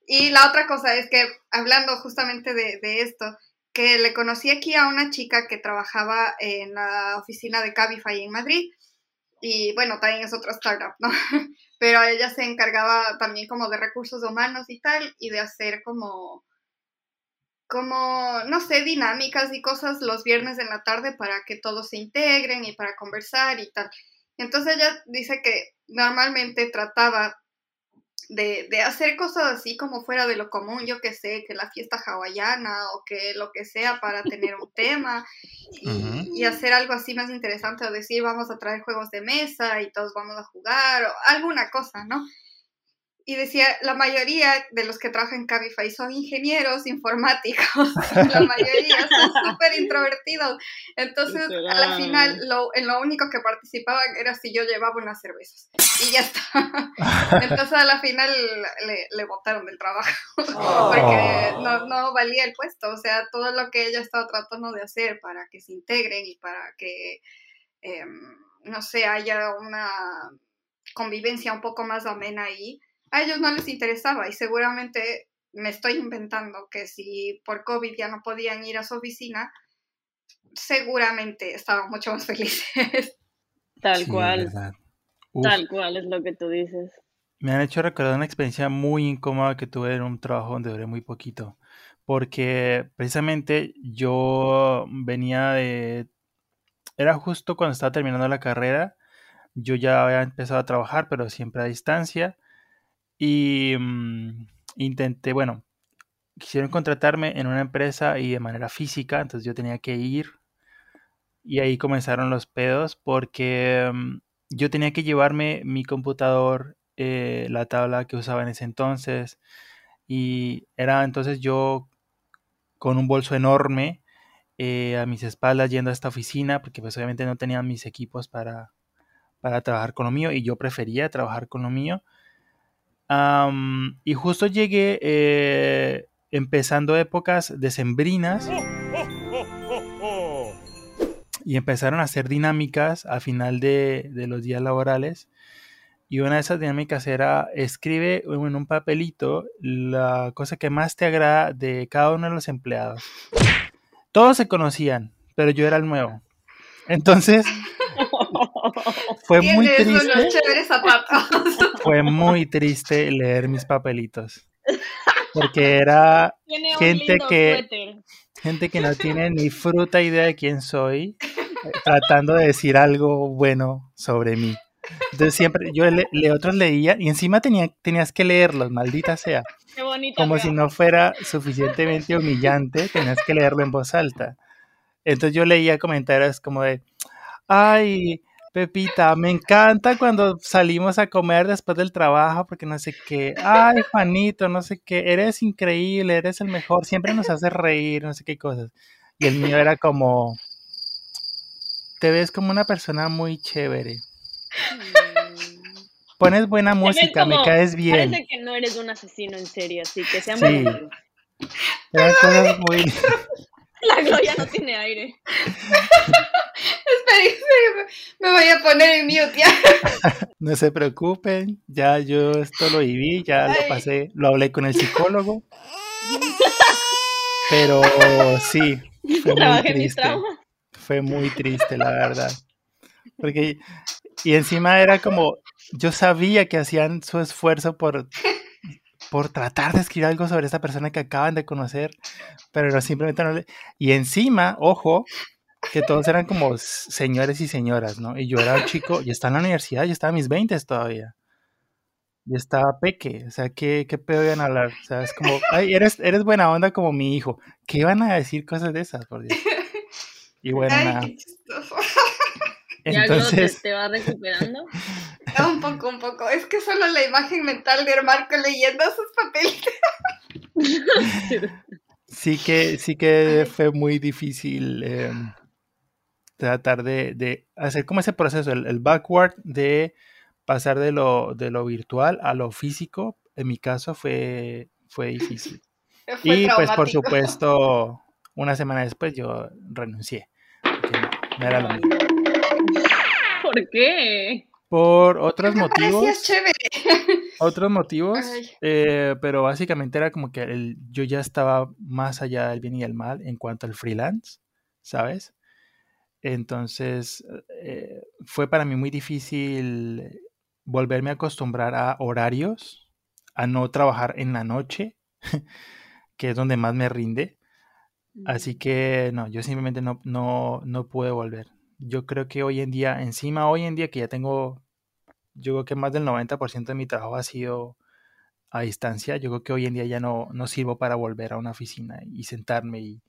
y la otra cosa es que, hablando justamente de, de esto, que le conocí aquí a una chica que trabajaba en la oficina de Cabify en Madrid y bueno, también es otra startup, ¿no? Pero ella se encargaba también como de recursos humanos y tal, y de hacer como, como, no sé, dinámicas y cosas los viernes en la tarde para que todos se integren y para conversar y tal. Entonces ella dice que normalmente trataba de, hacer cosas así como fuera de lo común, yo que sé, que la fiesta hawaiana o que lo que sea para tener un tema y, hacer algo así más interesante o decir vamos a traer juegos de mesa y todos vamos a jugar o alguna cosa, ¿no? Y decía, la mayoría de los que trabajan en Cabify son ingenieros informáticos, la mayoría son súper introvertidos, entonces a la final lo, en lo único que participaban era si yo llevaba unas cervezas y ya está. Entonces a la final le, le botaron del trabajo porque oh. no, no valía el puesto, o sea, todo lo que ella estaba tratando de hacer para que se integren y para que, em, no sé, haya una convivencia un poco más amena ahí, a ellos no les interesaba y seguramente me estoy inventando que si por COVID ya no podían ir a su oficina, seguramente estaban mucho más felices. Tal cual. Tal cual es lo que tú dices. Me han hecho recordar una experiencia muy incómoda que tuve en un trabajo donde duré muy poquito. Porque precisamente yo venía de... Era justo cuando estaba terminando la carrera. Yo ya había empezado a trabajar, pero siempre a distancia. Y mm, intenté, bueno, quisieron contratarme en una empresa y de manera física, entonces yo tenía que ir. Y ahí comenzaron los pedos porque mm, yo tenía que llevarme mi computador, eh, la tabla que usaba en ese entonces. Y era entonces yo con un bolso enorme eh, a mis espaldas yendo a esta oficina, porque pues obviamente no tenía mis equipos para, para trabajar con lo mío y yo prefería trabajar con lo mío y justo llegué eh, empezando épocas decembrinas y empezaron a hacer dinámicas al final de, los días laborales. Y una de esas dinámicas era escribe en un papelito la cosa que más te agrada de cada uno de los empleados. Todos se conocían, pero yo era el nuevo. Entonces, fue muy triste. Fue muy triste leer mis papelitos. Porque era gente que gente que no tiene ni fruta idea de quién soy, tratando de decir algo bueno sobre mí. Entonces siempre, yo le, otros leía y encima tenía, tenías que leerlos, maldita sea. Como si no fuera suficientemente humillante, tenías que leerlo en voz alta. Entonces yo leía comentarios como de, ay, Pepita, me encanta cuando salimos a comer después del trabajo porque no sé qué. Ay, Juanito, no sé qué. Eres increíble, eres el mejor. Siempre nos haces reír, no sé qué cosas. Y el mío era como, te ves como una persona muy chévere. Mm. Pones buena música, me caes bien. Parece que no eres un asesino en serio, así que sea muy... Eran cosas muy... La Gloria no tiene aire. Me voy a poner en mute ya. No se preocupen, ya yo esto lo viví, ya lo pasé, lo hablé con el psicólogo. Pero sí, fue muy triste. Fue muy triste, la verdad. Porque, y encima era como, yo sabía que hacían su esfuerzo por por tratar de escribir algo sobre esta persona que acaban de conocer, pero simplemente no le... Y encima, ojo, que todos eran como señores y señoras, ¿no? Y yo era un chico, y estaba en la universidad, y estaba a mis 20 todavía. Y estaba peque, o sea, ¿qué, qué pedo iban a hablar? O sea, es como, ay, eres, eres buena onda como mi hijo. ¿Qué iban a decir cosas de esas, por Dios? Y bueno, nada. Entonces... te, va recuperando? Un poco, un poco. Es que solo la imagen mental de Marco leyendo sus papeles. sí que, sí que fue muy difícil em, tratar de, hacer como ese proceso, el, backward de pasar de lo, de lo virtual a lo físico. En mi caso fue, fue difícil. y pues por supuesto, una semana después yo renuncié. no era lo mismo. ¿Por qué? Por otros motivos. chévere. Otros motivos. Eh, pero básicamente era como que el, yo ya estaba más allá del bien y el mal en cuanto al freelance, ¿sabes? Entonces eh, fue para mí muy difícil volverme a acostumbrar a horarios, a no trabajar en la noche, que es donde más me rinde. Así que no, yo simplemente no, no, no pude volver yo creo que hoy en día, encima hoy en día que ya tengo, yo creo que más del 90% de mi trabajo ha sido a distancia, yo creo que hoy en día ya no, no sirvo para volver a una oficina y sentarme y,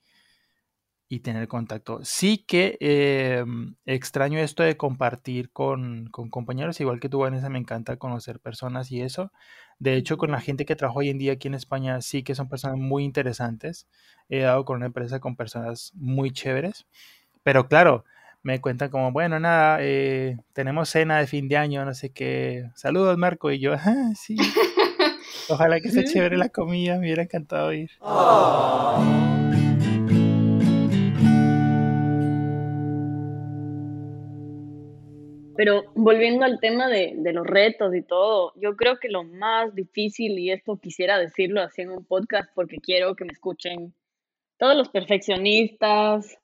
y tener contacto. Sí que eh, extraño esto de compartir con, con, compañeros, igual que tú, Vanessa, me encanta conocer personas y eso. De hecho, con la gente que trabajo hoy en día aquí en España, sí que son personas muy interesantes. He dado con una empresa con personas muy chéveres. Pero claro, me cuentan como, bueno, nada, eh, tenemos cena de fin de año, no sé qué. Saludos, Marco. Y yo, ah, sí. Ojalá que sea chévere la comida, me hubiera encantado ir. Pero volviendo al tema de, de, los retos y todo, yo creo que lo más difícil, y esto quisiera decirlo así en un podcast porque quiero que me escuchen todos los perfeccionistas,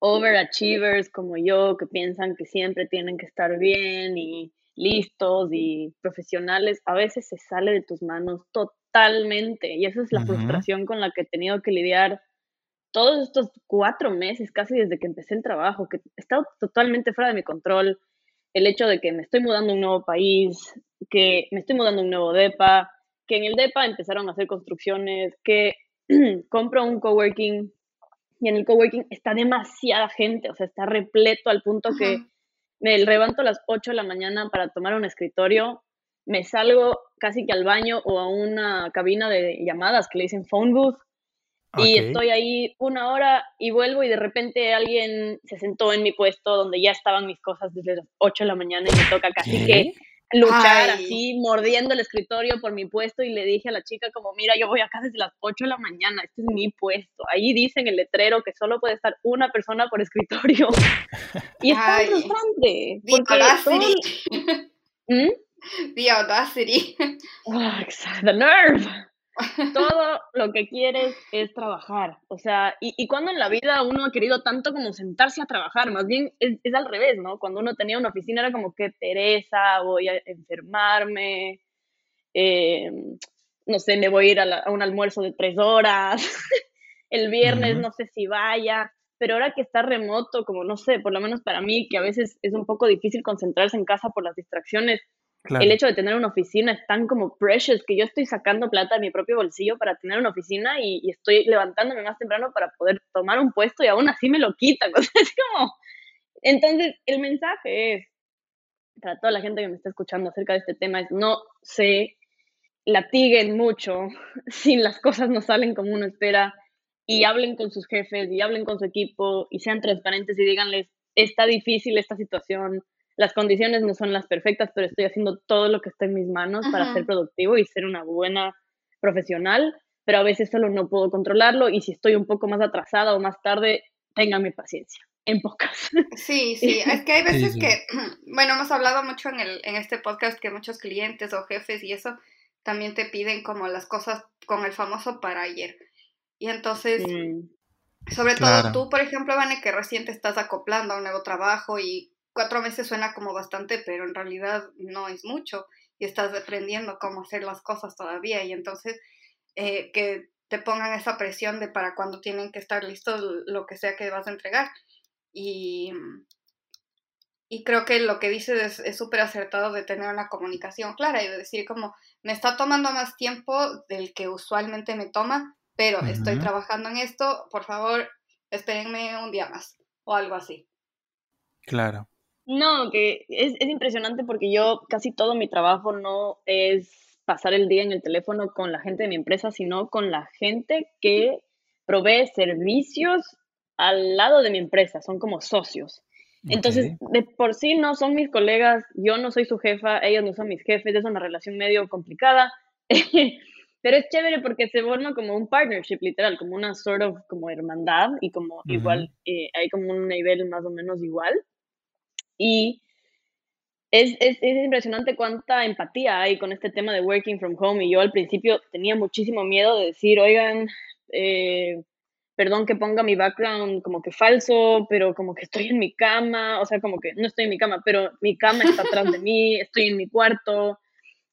overachievers como yo, que piensan que siempre tienen que estar bien y listos y profesionales, a veces se sale de tus manos totalmente. Y esa es la uh -huh. frustración con la que he tenido que lidiar todos estos cuatro meses, casi desde que empecé el trabajo, que he estado totalmente fuera de mi control el hecho de que me estoy mudando a un nuevo país, que me estoy mudando a un nuevo DEPA, que en el DEPA empezaron a hacer construcciones, que compro un coworking y en el coworking está demasiada gente, o sea, está repleto al punto Ajá. que me levanto a las 8 de la mañana para tomar un escritorio, me salgo casi que al baño o a una cabina de llamadas que le dicen phone booth Okay. Y estoy ahí una hora y vuelvo y de repente alguien se sentó en mi puesto donde ya estaban mis cosas desde las 8 de la mañana y me toca casi ¿Qué? que luchar Ay. así, mordiendo el escritorio por mi puesto y le dije a la chica como, mira, yo voy acá desde las 8 de la mañana, este es mi puesto. Ahí dice en el letrero que solo puede estar una persona por escritorio. y es tan frustrante. The audacity. ¿Mm? The audacity. Oh, the nerve todo lo que quieres es trabajar. O sea, y, y, cuando en la vida uno ha querido tanto como sentarse a trabajar, más bien es, es, al revés, ¿no? Cuando uno tenía una oficina era como que Teresa, voy a enfermarme, eh, no sé, me voy a ir a, la, a un almuerzo de tres horas, el viernes uh -huh. no sé si vaya, pero ahora que está remoto, como no sé, por lo menos para mí, que a veces es un poco difícil concentrarse en casa por las distracciones, Claro. El hecho de tener una oficina es tan como precious que yo estoy sacando plata de mi propio bolsillo para tener una oficina y, y estoy levantándome más temprano para poder tomar un puesto y aún así me lo quitan. Es como... Entonces, el mensaje es, para toda la gente que me está escuchando acerca de este tema, es no se latiguen mucho si las cosas no salen como uno espera y hablen con sus jefes y hablen con su equipo y sean transparentes y díganles, está difícil esta situación, las condiciones no son las perfectas, pero estoy haciendo todo lo que está en mis manos Ajá. para ser productivo y ser una buena profesional, pero a veces solo no puedo controlarlo y si estoy un poco más atrasada o más tarde, ténganme paciencia. En pocas. Sí, sí, es que hay veces sí, sí. que, bueno, hemos hablado mucho en, el, en este podcast que muchos clientes o jefes y eso también te piden como las cosas con el famoso para ayer. Y entonces, mm. sobre claro. todo tú, por ejemplo, Vane, que recién te estás acoplando a un nuevo trabajo y cuatro meses suena como bastante, pero en realidad no es mucho y estás aprendiendo cómo hacer las cosas todavía y entonces eh, que te pongan esa presión de para cuando tienen que estar listos lo que sea que vas a entregar. Y, y creo que lo que dices es súper acertado de tener una comunicación clara y de decir como me está tomando más tiempo del que usualmente me toma, pero uh -huh. estoy trabajando en esto, por favor, espérenme un día más o algo así. Claro. No, que es, es impresionante porque yo casi todo mi trabajo no es pasar el día en el teléfono con la gente de mi empresa, sino con la gente que provee servicios al lado de mi empresa, son como socios. Entonces, okay. de por sí no son mis colegas, yo no soy su jefa, ellos no son mis jefes, es una relación medio complicada, pero es chévere porque se forma como un partnership, literal, como una sort of como hermandad y como uh -huh. igual, eh, hay como un nivel más o menos igual. Y es, es, es, impresionante cuánta empatía hay con este tema de working from home. Y yo al principio tenía muchísimo miedo de decir, oigan, eh, perdón que ponga mi background como que falso, pero como que estoy en mi cama, o sea, como que no estoy en mi cama, pero mi cama está atrás de mí, estoy en mi cuarto,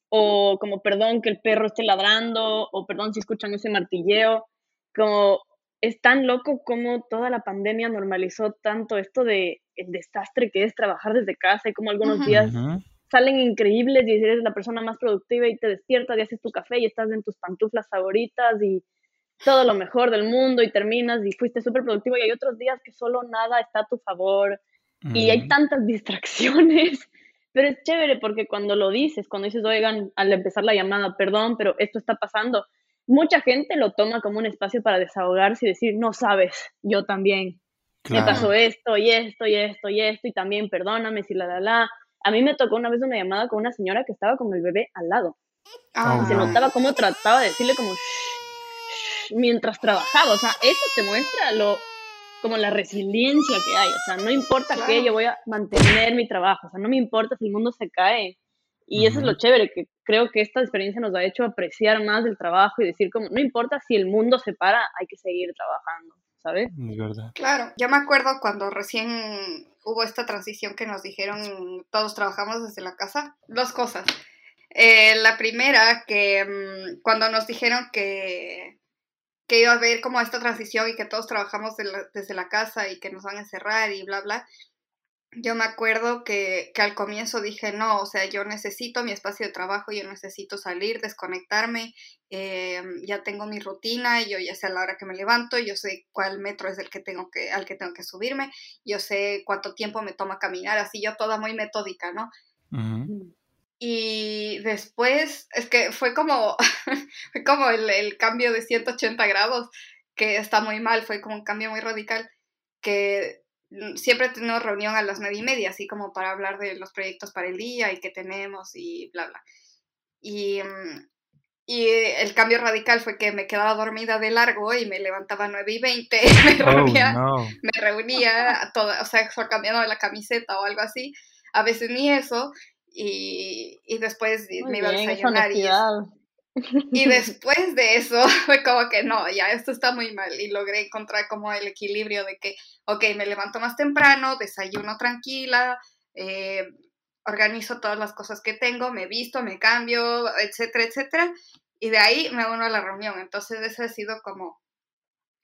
o como perdón que el perro esté ladrando, o perdón si escuchan ese martilleo, como es tan loco como toda la pandemia normalizó tanto esto de el desastre que es trabajar desde casa y como algunos uh -huh. días salen increíbles y eres la persona más productiva y te despiertas y haces tu café y estás en tus pantuflas favoritas y todo lo mejor del mundo y terminas y fuiste súper productivo y hay otros días que solo nada está a tu favor y hay tantas distracciones. Pero es chévere porque cuando lo dices, cuando dices, oigan, al empezar la llamada, perdón, pero esto está pasando, mucha gente lo toma como un espacio para desahogarse y decir, no sabes, yo también. Me pasó esto y esto y esto y esto y también perdóname si la la la. A mí me tocó una vez una llamada con una señora que estaba con el bebé al lado. Ah. y se notaba cómo trataba de decirle como mientras trabajaba. O sea, eso te muestra lo como la resiliencia que hay. O sea, no importa qué, yo voy a mantener mi trabajo. O sea, no me importa si el mundo se cae. Y eso es lo chévere, que creo que esta experiencia nos ha hecho apreciar más el trabajo y decir como, no importa si el mundo se para, hay que seguir trabajando, ¿sabes? Es verdad. Claro, yo me acuerdo cuando recién hubo esta transición que nos dijeron, todos trabajamos desde la casa, dos cosas. Eh, la primera, que mm, cuando nos dijeron que que iba a haber como esta transición y que todos trabajamos desde la casa y que nos van a encerrar y bla, bla. Yo me acuerdo que, que, al comienzo dije, no, o sea, yo necesito mi espacio de trabajo, yo necesito salir, desconectarme, eh, ya tengo mi rutina, yo ya sé a la hora que me levanto, yo sé cuál metro es el que tengo que, al que tengo que subirme, yo sé cuánto tiempo me toma caminar, así yo toda muy metódica, ¿no? Y después, es que fue como, fue como el, cambio de 180 grados, que está muy mal, fue como un cambio muy radical, que mm, siempre tenemos reunión a las nueve y media, así como para hablar de los proyectos para el día y qué tenemos y bla, bla. Y, mm, y el cambio radical fue que me quedaba dormida de largo y me levantaba a 9 y 20, me oh, reunía, me reunía toda, o sea, cambiando la camiseta o algo así, a veces ni eso, y, y después me iba a desayunar y, y después de eso fue como que no, ya esto está muy mal y logré encontrar como el equilibrio de que, ok, me levanto más temprano, desayuno tranquila, eh, organizo todas las cosas que tengo, me visto, me cambio, etcétera, etcétera, y de ahí me uno a la reunión. Entonces ese ha sido como,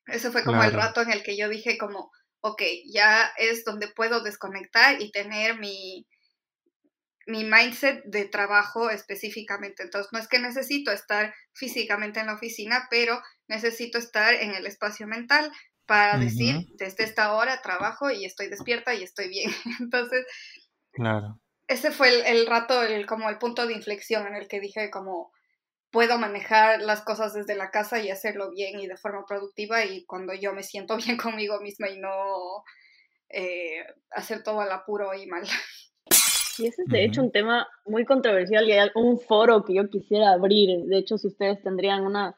ese fue como el rato en el que yo dije como, ok, ya es donde puedo desconectar y tener mi, mi mindset de trabajo específicamente. Entonces, no es que necesito estar físicamente en la oficina, pero necesito estar en el espacio mental para decir, desde esta hora trabajo y estoy despierta y estoy bien. Entonces, claro. Ese fue el, rato, el, como el punto de inflexión en el que dije como puedo manejar las cosas desde la casa y hacerlo bien y de forma productiva y cuando yo me siento bien conmigo misma y no eh, hacer todo al apuro y mal. Y ese es de hecho un tema muy controversial y hay un foro que yo quisiera abrir. De hecho, si ustedes tendrían una,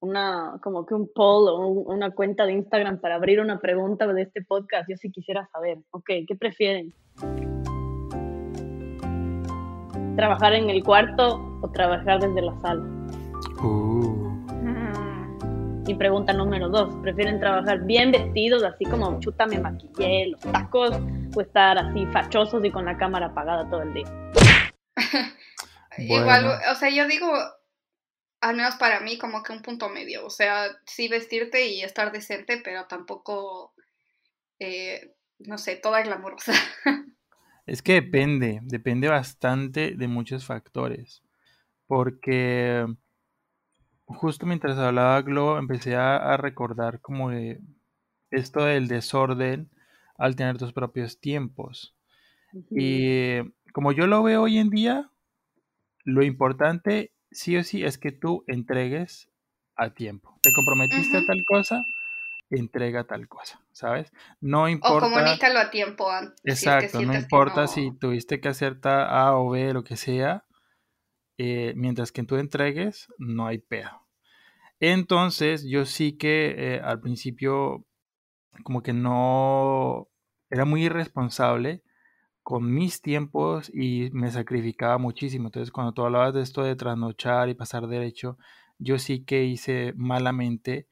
una como que un poll o una cuenta de Instagram para abrir una pregunta de este podcast, yo sí quisiera saber, ok, ¿qué prefieren? ¿Trabajar en el cuarto o trabajar desde la sala? Uh. Y pregunta número dos, ¿prefieren trabajar bien vestidos, así como chuta me maquillé, los tacos, estar así fachosos y con la cámara apagada todo el día? Igual, o sea, yo digo, al menos para mí, como que un punto medio, o sea, sí vestirte y estar decente, pero tampoco, eh, no sé, toda glamurosa. Es que depende, depende bastante de muchos factores, porque justo mientras hablaba Glo, empecé a, recordar como de esto del desorden al tener tus propios tiempos. Y como yo lo veo hoy en día, lo importante sí o sí es que tú entregues a tiempo. Te comprometiste a tal cosa, entrega tal cosa, ¿sabes? No importa. O comunícalo a tiempo antes. Exacto, no importa si tuviste que hacer A o B, lo que sea, eh, mientras que tú entregues, no hay pedo. Entonces, yo sí que eh, al principio, como que no, era muy irresponsable con mis tiempos y me sacrificaba muchísimo. Entonces, cuando tú hablabas de esto de trasnochar y pasar derecho, yo sí que hice malamente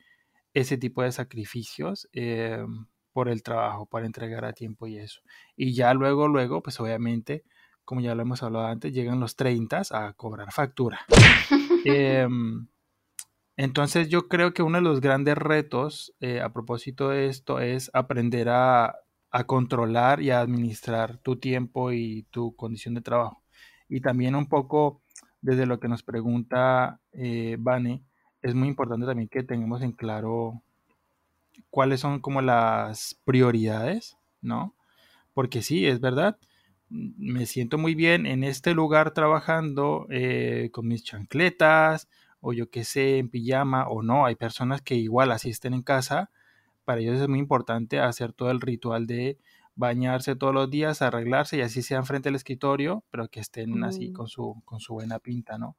ese tipo de sacrificios eh, por el trabajo, para entregar a tiempo y eso. Y ya luego, luego, pues obviamente como ya lo hemos hablado antes, llegan los 30 a cobrar factura. Em, entonces yo creo que uno de los grandes retos eh, a propósito de esto es aprender a, controlar y a administrar tu tiempo y tu condición de trabajo. Y también un poco desde lo que nos pregunta eh, Vane, es muy importante también que tengamos en claro cuáles son como las prioridades, ¿no? Porque sí, es verdad, me siento muy bien en este lugar trabajando eh, con mis chancletas o yo qué sé, en pijama o no. Hay personas que igual asisten en casa. Para ellos es muy importante hacer todo el ritual de bañarse todos los días, arreglarse y así sean frente al escritorio, pero que estén así con su, con su buena pinta, ¿no?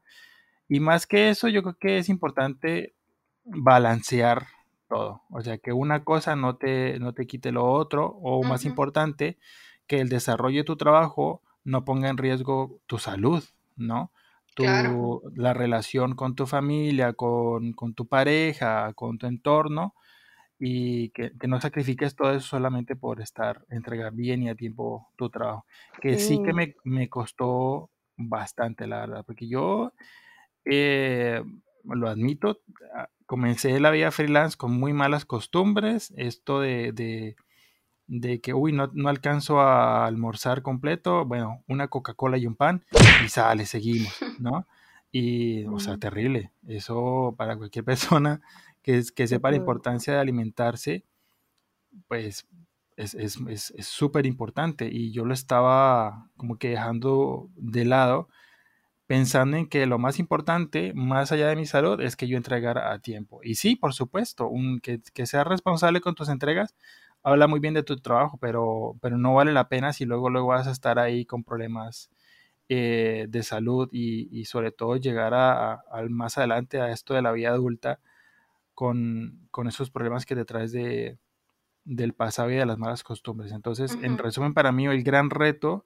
Y más que eso, yo creo que es importante balancear todo. O sea, que una cosa no te, no te quite lo otro, o más importante, que el desarrollo de tu trabajo no ponga en riesgo tu salud, ¿no? Tu, La relación con tu familia, con, con, tu pareja, con tu entorno, y que, no sacrifiques todo eso solamente por estar, entregar bien y a tiempo tu trabajo. Que sí, que me, me, costó bastante, la verdad, porque yo eh, lo admito, ah, comencé la vida freelance con muy malas costumbres, esto de, de, de que, uy, no, no, alcanzo a almorzar completo, bueno, una Coca-Cola y un pan, y sale, seguimos, ¿no? Y, o sea, terrible. Eso para cualquier persona que, que sepa la importancia de alimentarse, pues es súper es, importante. Y yo lo estaba como que dejando de lado pensando en que lo más importante, más allá de mi salud, es que yo entregara a tiempo. Y sí, por supuesto, un, que, que seas responsable con tus entregas, habla muy bien de tu trabajo, pero, pero no vale la pena si luego, luego vas a estar ahí con problemas eh, de salud y, sobre todo llegar a, más adelante a esto de la vida adulta con, esos problemas que te traes de, del pasado y de las malas costumbres. Entonces, en resumen, para mí el gran reto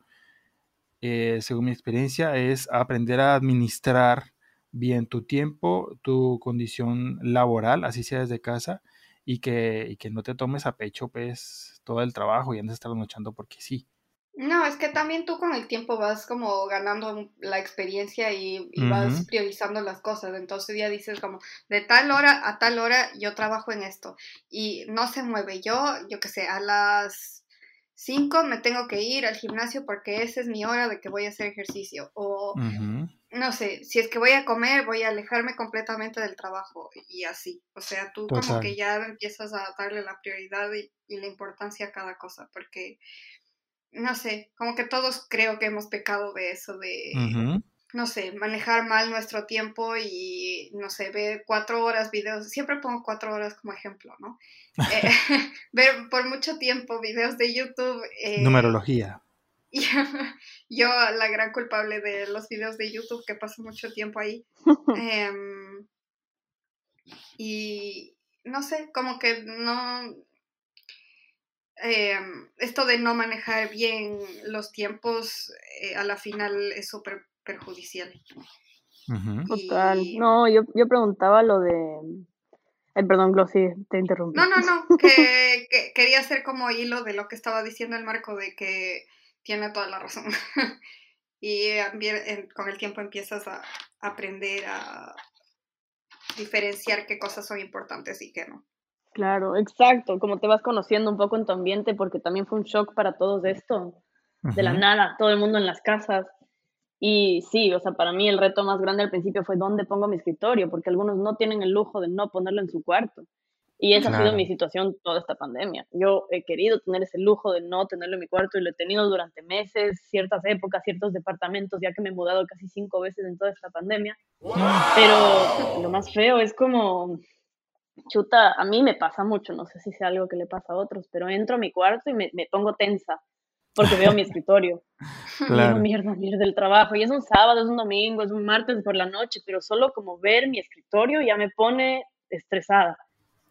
eh, según mi experiencia, es aprender a administrar bien tu tiempo, tu condición laboral, así sea desde casa, y que, que no te tomes a pecho pues todo el trabajo y andes estar luchando porque sí. No, es que también tú con el tiempo vas como ganando la experiencia y, vas priorizando las cosas. Entonces ya dices como, de tal hora a tal hora yo trabajo en esto y no se mueve. Yo, yo qué sé, a las 5 me tengo que ir al gimnasio porque esa es mi hora de que voy a hacer ejercicio. O, no sé, si es que voy a comer, voy a alejarme completamente del trabajo y así. O sea, tú como que ya empiezas a darle la prioridad y, la importancia a cada cosa, porque, no sé, como que todos creo que hemos pecado de eso, de no sé, manejar mal nuestro tiempo y, no sé, ver cuatro horas videos, siempre pongo cuatro horas como ejemplo, ¿no? Eh, ver por mucho tiempo videos de YouTube. Eh, Numerología. yo, la gran culpable de los videos de YouTube, que paso mucho tiempo ahí. Em, y, no sé, como que no... Em, esto de no manejar bien los tiempos, eh, a la final es súper perjudicial. Total. No, yo, yo preguntaba lo de... Ay, perdón, Glossy, te interrumpí. No, no, no, que, quería hacer como hilo de lo que estaba diciendo el Marco, de que tiene toda la razón. y con el tiempo empiezas a aprender a diferenciar qué cosas son importantes y qué no. Claro, exacto, como te vas conociendo un poco en tu ambiente, porque también fue un shock para todos esto, de la nada, todo el mundo en las casas, y sí, o sea, para mí el reto más grande al principio fue dónde pongo mi escritorio, porque algunos no tienen el lujo de no ponerlo en su cuarto. Y esa ha sido mi situación toda esta pandemia. Yo he querido tener ese lujo de no tenerlo en mi cuarto y lo he tenido durante meses, ciertas épocas, ciertos departamentos, ya que me he mudado casi cinco veces en toda esta pandemia. Pero lo más feo es como, chuta, a mí me pasa mucho, no sé si sea algo que le pasa a otros, pero entro a mi cuarto y me, me pongo tensa porque veo mi escritorio. Claro. Y mierda, mierda, el trabajo. Y es un sábado, es un domingo, es un martes por la noche, pero solo como ver mi escritorio ya me pone estresada.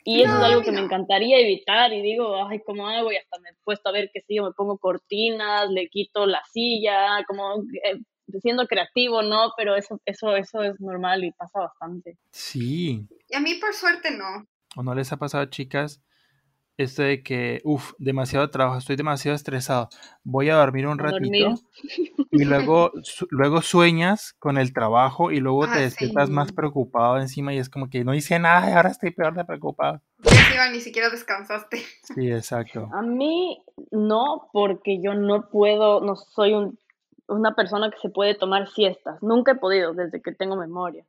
Y eso es algo que me encantaría evitar. Y digo, ay, ¿cómo hago? Y hasta me he puesto a ver qué sé yo, me pongo cortinas, le quito la silla, como eh, siendo creativo, ¿no? Pero eso, eso, eso es normal y pasa bastante. Sí. Y a mí, por suerte, no. ¿O no les ha pasado, chicas, esto de que, uff, demasiado trabajo, estoy demasiado estresado, voy a dormir un ratito y luego, luego sueñas con el trabajo y luego te ah, despiertas más preocupado encima y es como que no hice nada y ahora estoy peor de preocupado. ni siquiera descansaste. Sí, exacto. A mí no, porque yo no puedo, no soy un, una persona que se puede tomar siestas, nunca he podido desde que tengo memoria.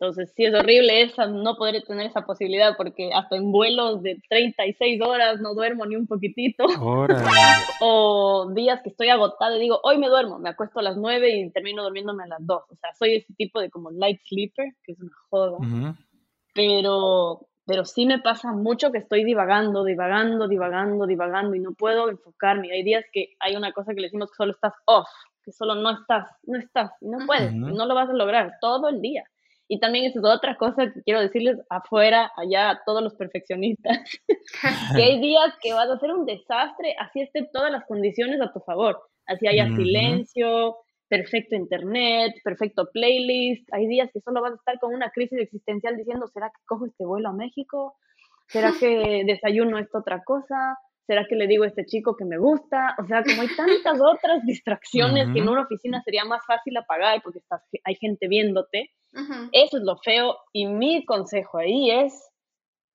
Entonces, sí es horrible esa, no poder tener esa posibilidad porque hasta en vuelos de 36 horas no duermo ni un poquitito. o días que estoy agotada y digo, hoy me duermo, me acuesto a las 9 y termino durmiéndome a las 2. O sea, soy ese tipo de como light sleeper, que es una joda. Pero pero sí me pasa mucho que estoy divagando, divagando, divagando, divagando y no puedo enfocarme. Hay días que hay una cosa que le decimos que solo estás off, que solo no estás, no estás, no puedes, no lo vas a lograr todo el día. Y también es otra cosa que quiero decirles afuera, allá, a todos los perfeccionistas, que hay días que vas a hacer un desastre, así estén todas las condiciones a tu favor, así haya silencio, perfecto internet, perfecto playlist. Hay días que solo vas a estar con una crisis existencial diciendo, ¿será que cojo este vuelo a México? ¿Será que desayuno esta otra cosa? ¿Será que le digo a este chico que me gusta? O sea, como hay tantas otras distracciones que en una oficina sería más fácil apagar porque estás, hay gente viéndote. Eso es lo feo y mi consejo ahí es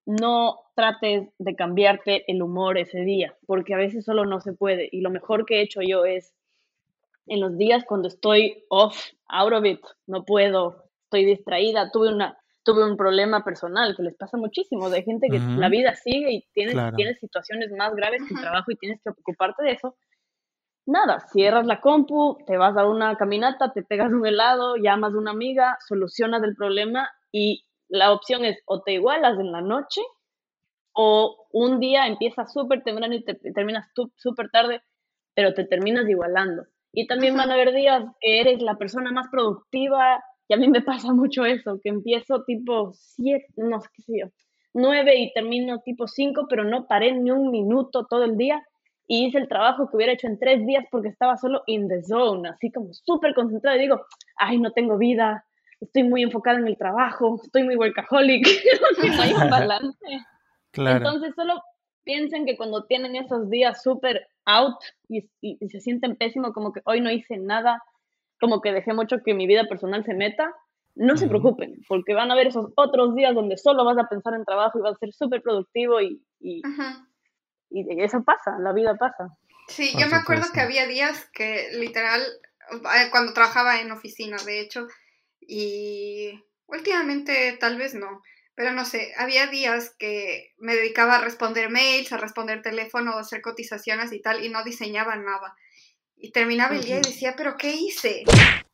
no trates de cambiarte el humor ese día, porque a veces solo no se puede. Y lo mejor que he hecho yo es en los días cuando estoy off, out of it, no puedo, estoy distraída, tuve una tuve un problema personal que les pasa muchísimo, de gente que la vida sigue y tienes, tienes situaciones más graves que el trabajo y tienes que ocuparte de eso. Nada, cierras la compu, te vas a una caminata, te pegas un helado, llamas a una amiga, solucionas el problema y la opción es o te igualas en la noche o un día empiezas súper temprano y te, terminas súper tarde, pero te terminas igualando. Y también van a haber días que eres la persona más productiva, y a mí me pasa mucho eso, que empiezo tipo siete, no sé qué sé yo, nueve y termino tipo cinco, pero no paré ni un minuto todo el día y hice el trabajo que hubiera hecho en tres días porque estaba solo in the zone, así como súper concentrada y digo, ay, no tengo vida, estoy muy enfocada en el trabajo, estoy muy workaholic, no hay un balance. Entonces solo piensen que cuando tienen esos días súper out y, se sienten pésimo, como que hoy no hice nada, como que dejé mucho que mi vida personal se meta, no se preocupen, porque van a haber esos otros días donde solo vas a pensar en trabajo y vas a ser súper productivo y, y, eso pasa, la vida pasa. Sí, yo me acuerdo que había días que literal, eh, cuando trabajaba en oficina, de hecho, y últimamente tal vez no, pero no sé, había días que me dedicaba a responder mails, a responder teléfono, a hacer cotizaciones y tal, y no diseñaba nada. Y terminaba el día y decía, ¿pero qué hice?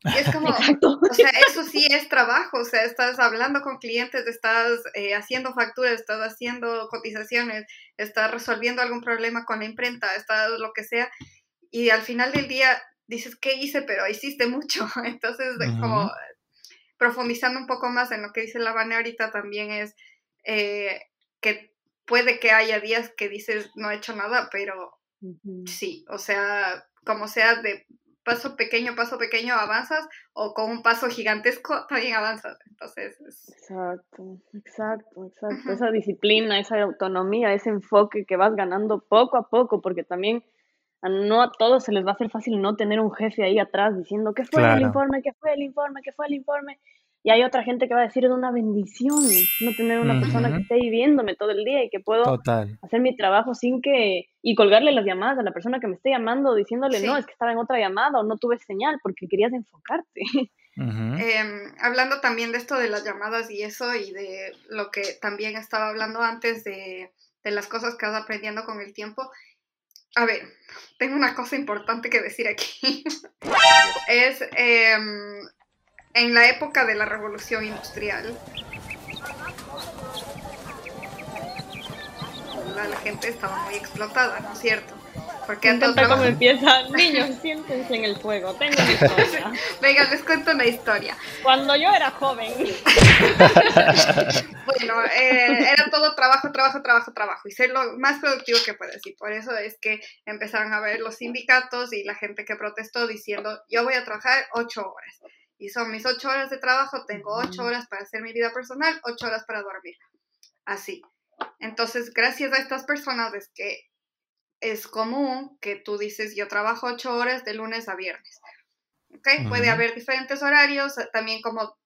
Y es como, o sea, eso sí es trabajo, o sea, estás hablando con clientes, estás eh, haciendo facturas, estás haciendo cotizaciones, estás resolviendo algún problema con la imprenta, estás lo que sea, y al final del día dices, ¿qué hice? Pero hiciste mucho. Entonces, como profundizando un poco más en lo que dice la Vane ahorita también es eh, que puede que haya días que dices no he hecho nada, pero sí, o sea, como sea de paso pequeño, paso pequeño avanzas o con un paso gigantesco también avanzas. Entonces, exacto, exacto, exacto. Esa disciplina, esa autonomía, ese enfoque que vas ganando poco a poco, porque también no a todos se les va a hacer fácil no tener un jefe ahí atrás diciendo qué fue el informe, qué fue el informe, qué fue el informe. Y hay otra gente que va a decir es una bendición no tener una persona que esté ahí viéndome todo el día y que puedo hacer mi trabajo sin que... y colgarle las llamadas a la persona que me esté llamando diciéndole, no, es que estaba en otra llamada o no tuve señal porque querías enfocarte. Em, hablando también de esto de las llamadas y eso y de lo que también estaba hablando antes de, de las cosas que vas aprendiendo con el tiempo, a ver, tengo una cosa importante que decir aquí. es em, en la época de la revolución industrial. La, gente estaba muy explotada, ¿no es cierto? Porque Me encanta cómo empiezan, niños, siéntense en el fuego, tengo una historia. Venga, les cuento una historia. Cuando yo era joven. bueno, eh, era todo trabajo, trabajo, trabajo, trabajo, y ser lo más productivo que puedes. Y por eso es que empezaron a ver los sindicatos y la gente que protestó diciendo, yo voy a trabajar ocho horas. Y son mis ocho horas de trabajo, tengo ocho horas para hacer mi vida personal, ocho horas para dormir. Así. Entonces, gracias a estas personas es que es común que tú dices, yo trabajo ocho horas de lunes a viernes. ¿Ok? Puede haber diferentes horarios, también como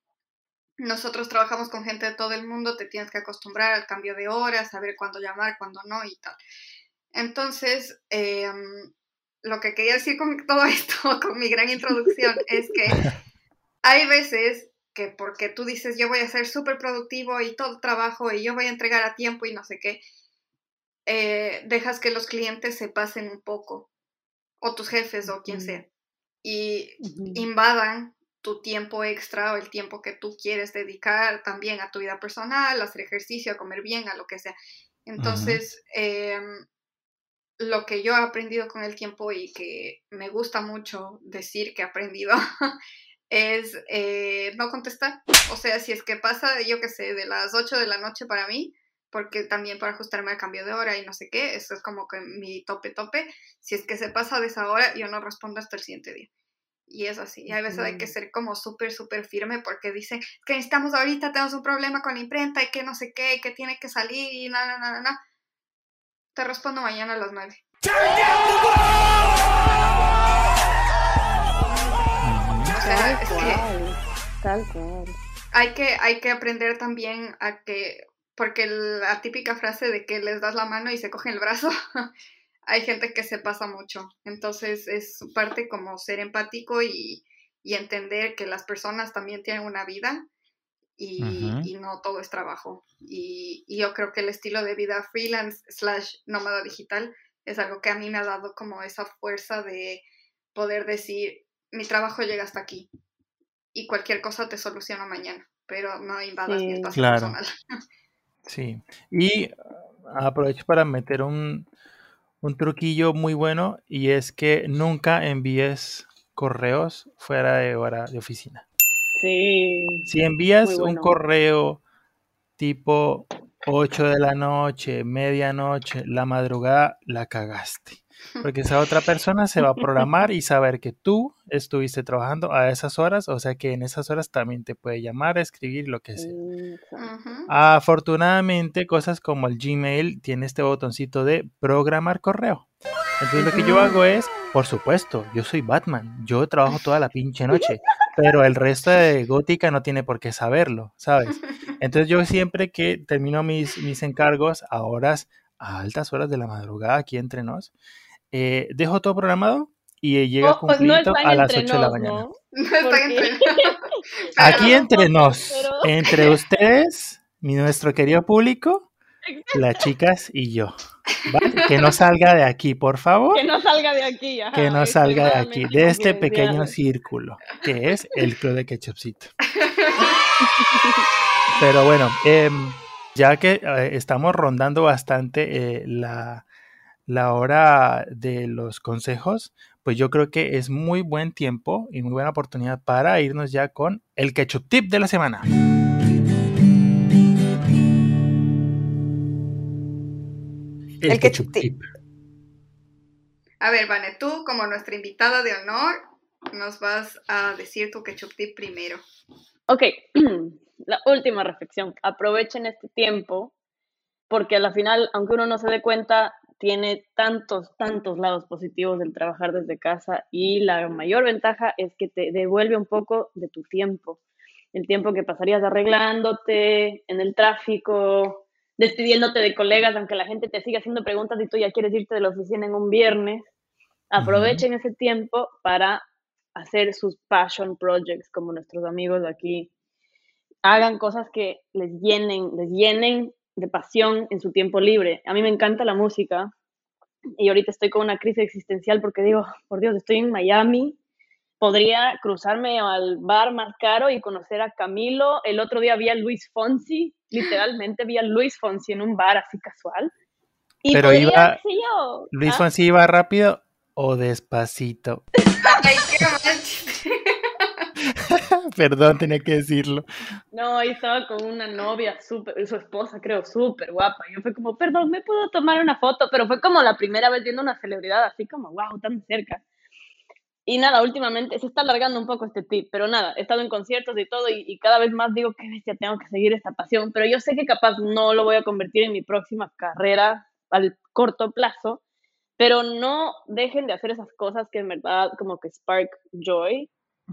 nosotros trabajamos con gente de todo el mundo, te tienes que acostumbrar al cambio de horas, saber cuándo llamar, cuándo no y tal. Entonces, em, lo que quería decir con todo esto, con mi gran introducción, es que hay veces que porque tú dices yo voy a ser súper productivo y todo trabajo y yo voy a entregar a tiempo y no sé qué, eh, dejas que los clientes se pasen un poco, o tus jefes o quien sea, y invadan tu tiempo extra o el tiempo que tú quieres dedicar también a tu vida personal, a hacer ejercicio, a comer bien, a lo que sea. Entonces, em, lo que yo he aprendido con el tiempo y que me gusta mucho decir que he aprendido es eh, no contestar. O sea, si es que pasa, yo qué sé, de las 8 de la noche para mí, porque también para ajustarme al cambio de hora y no sé qué, eso es como que mi tope tope. Si es que se pasa de esa hora, yo no respondo hasta el siguiente día. Y es así. Y a veces hay que ser como súper, súper firme porque dicen que necesitamos ahorita, tenemos un problema con la imprenta y que no sé qué, y que tiene que salir y nada, nada, nada. Te respondo mañana a las nueve. Tal cual. Hay que, hay que aprender también a que, porque la típica frase de que les das la mano y se cogen el brazo, hay gente que se pasa mucho. Entonces es parte como ser empático y, entender que las personas también tienen una vida y, no todo es trabajo. Y, yo creo que el estilo de vida freelance slash nómada digital es algo que a mí me ha dado como esa fuerza de poder decir, mi trabajo llega hasta aquí y cualquier cosa te soluciona mañana, pero no invadas mi espacio personal. Sí, y aprovecho para meter un, un truquillo muy bueno y es que nunca envíes correos fuera de hora de oficina. Sí. Si envías un correo tipo 8 de la noche, medianoche, la madrugada, la cagaste. Porque esa otra persona se va a programar y saber que tú estuviste trabajando a esas horas, o sea que en esas horas también te puede llamar, escribir, lo que sea. Afortunadamente, cosas como el Gmail tiene este botoncito de programar correo. Entonces lo que yo hago es, por supuesto, yo soy Batman, yo trabajo toda la pinche noche, pero el resto de Gótica no tiene por qué saberlo, ¿sabes? Entonces yo siempre que termino mis, mis encargos a horas, a altas horas de la madrugada aquí entre nos, eh, dejo todo programado y llega oh, pues a las 8 de la mañana. Aquí entre nos, entre ustedes, mi nuestro querido público, las chicas y yo. Que no salga de aquí, por favor. Que no salga de aquí. que no salga de aquí, de este pequeño círculo, que es el club de ketchupcito. Pero bueno, em, ya que eh, estamos rondando bastante eh, la, la hora de los consejos, pues yo creo que es muy buen tiempo y muy buena oportunidad para irnos ya con el ketchup tip de la semana. El, ketchup, tip. A ver, Vane, tú como nuestra invitada de honor, nos vas a decir tu ketchup tip primero. Ok, la última reflexión. Aprovechen este tiempo porque a la final, aunque uno no se dé cuenta, tiene tantos, tantos lados positivos del trabajar desde casa y la mayor ventaja es que te devuelve un poco de tu tiempo, el tiempo que pasarías arreglándote en el tráfico, despidiéndote de colegas, aunque la gente te siga haciendo preguntas y tú ya quieres irte de la oficina en un viernes. Aprovechen ese tiempo para hacer sus passion projects como nuestros amigos de aquí. Hagan cosas que les llenen, les llenen de pasión en su tiempo libre. A mí me encanta la música y ahorita estoy con una crisis existencial porque digo, por Dios, estoy en Miami, podría cruzarme al bar más caro y conocer a Camilo. El otro día vi a Luis Fonsi, literalmente vi a Luis Fonsi en un bar así casual. Y Pero iba, Luis ¿ah? Fonsi iba rápido o despacito. Ay, qué Perdón, tenía que decirlo. No, ahí estaba con una novia, súper, su esposa creo, súper guapa. Yo fue como, perdón, ¿me puedo tomar una foto? Pero fue como la primera vez viendo una celebridad así como, wow, tan cerca. Y nada, últimamente se está alargando un poco este tip, pero nada, he estado en conciertos y todo y, cada vez más digo, qué bestia, tengo que seguir esta pasión, pero yo sé que capaz no lo voy a convertir en mi próxima carrera al corto plazo, pero no dejen de hacer esas cosas que en verdad como que spark joy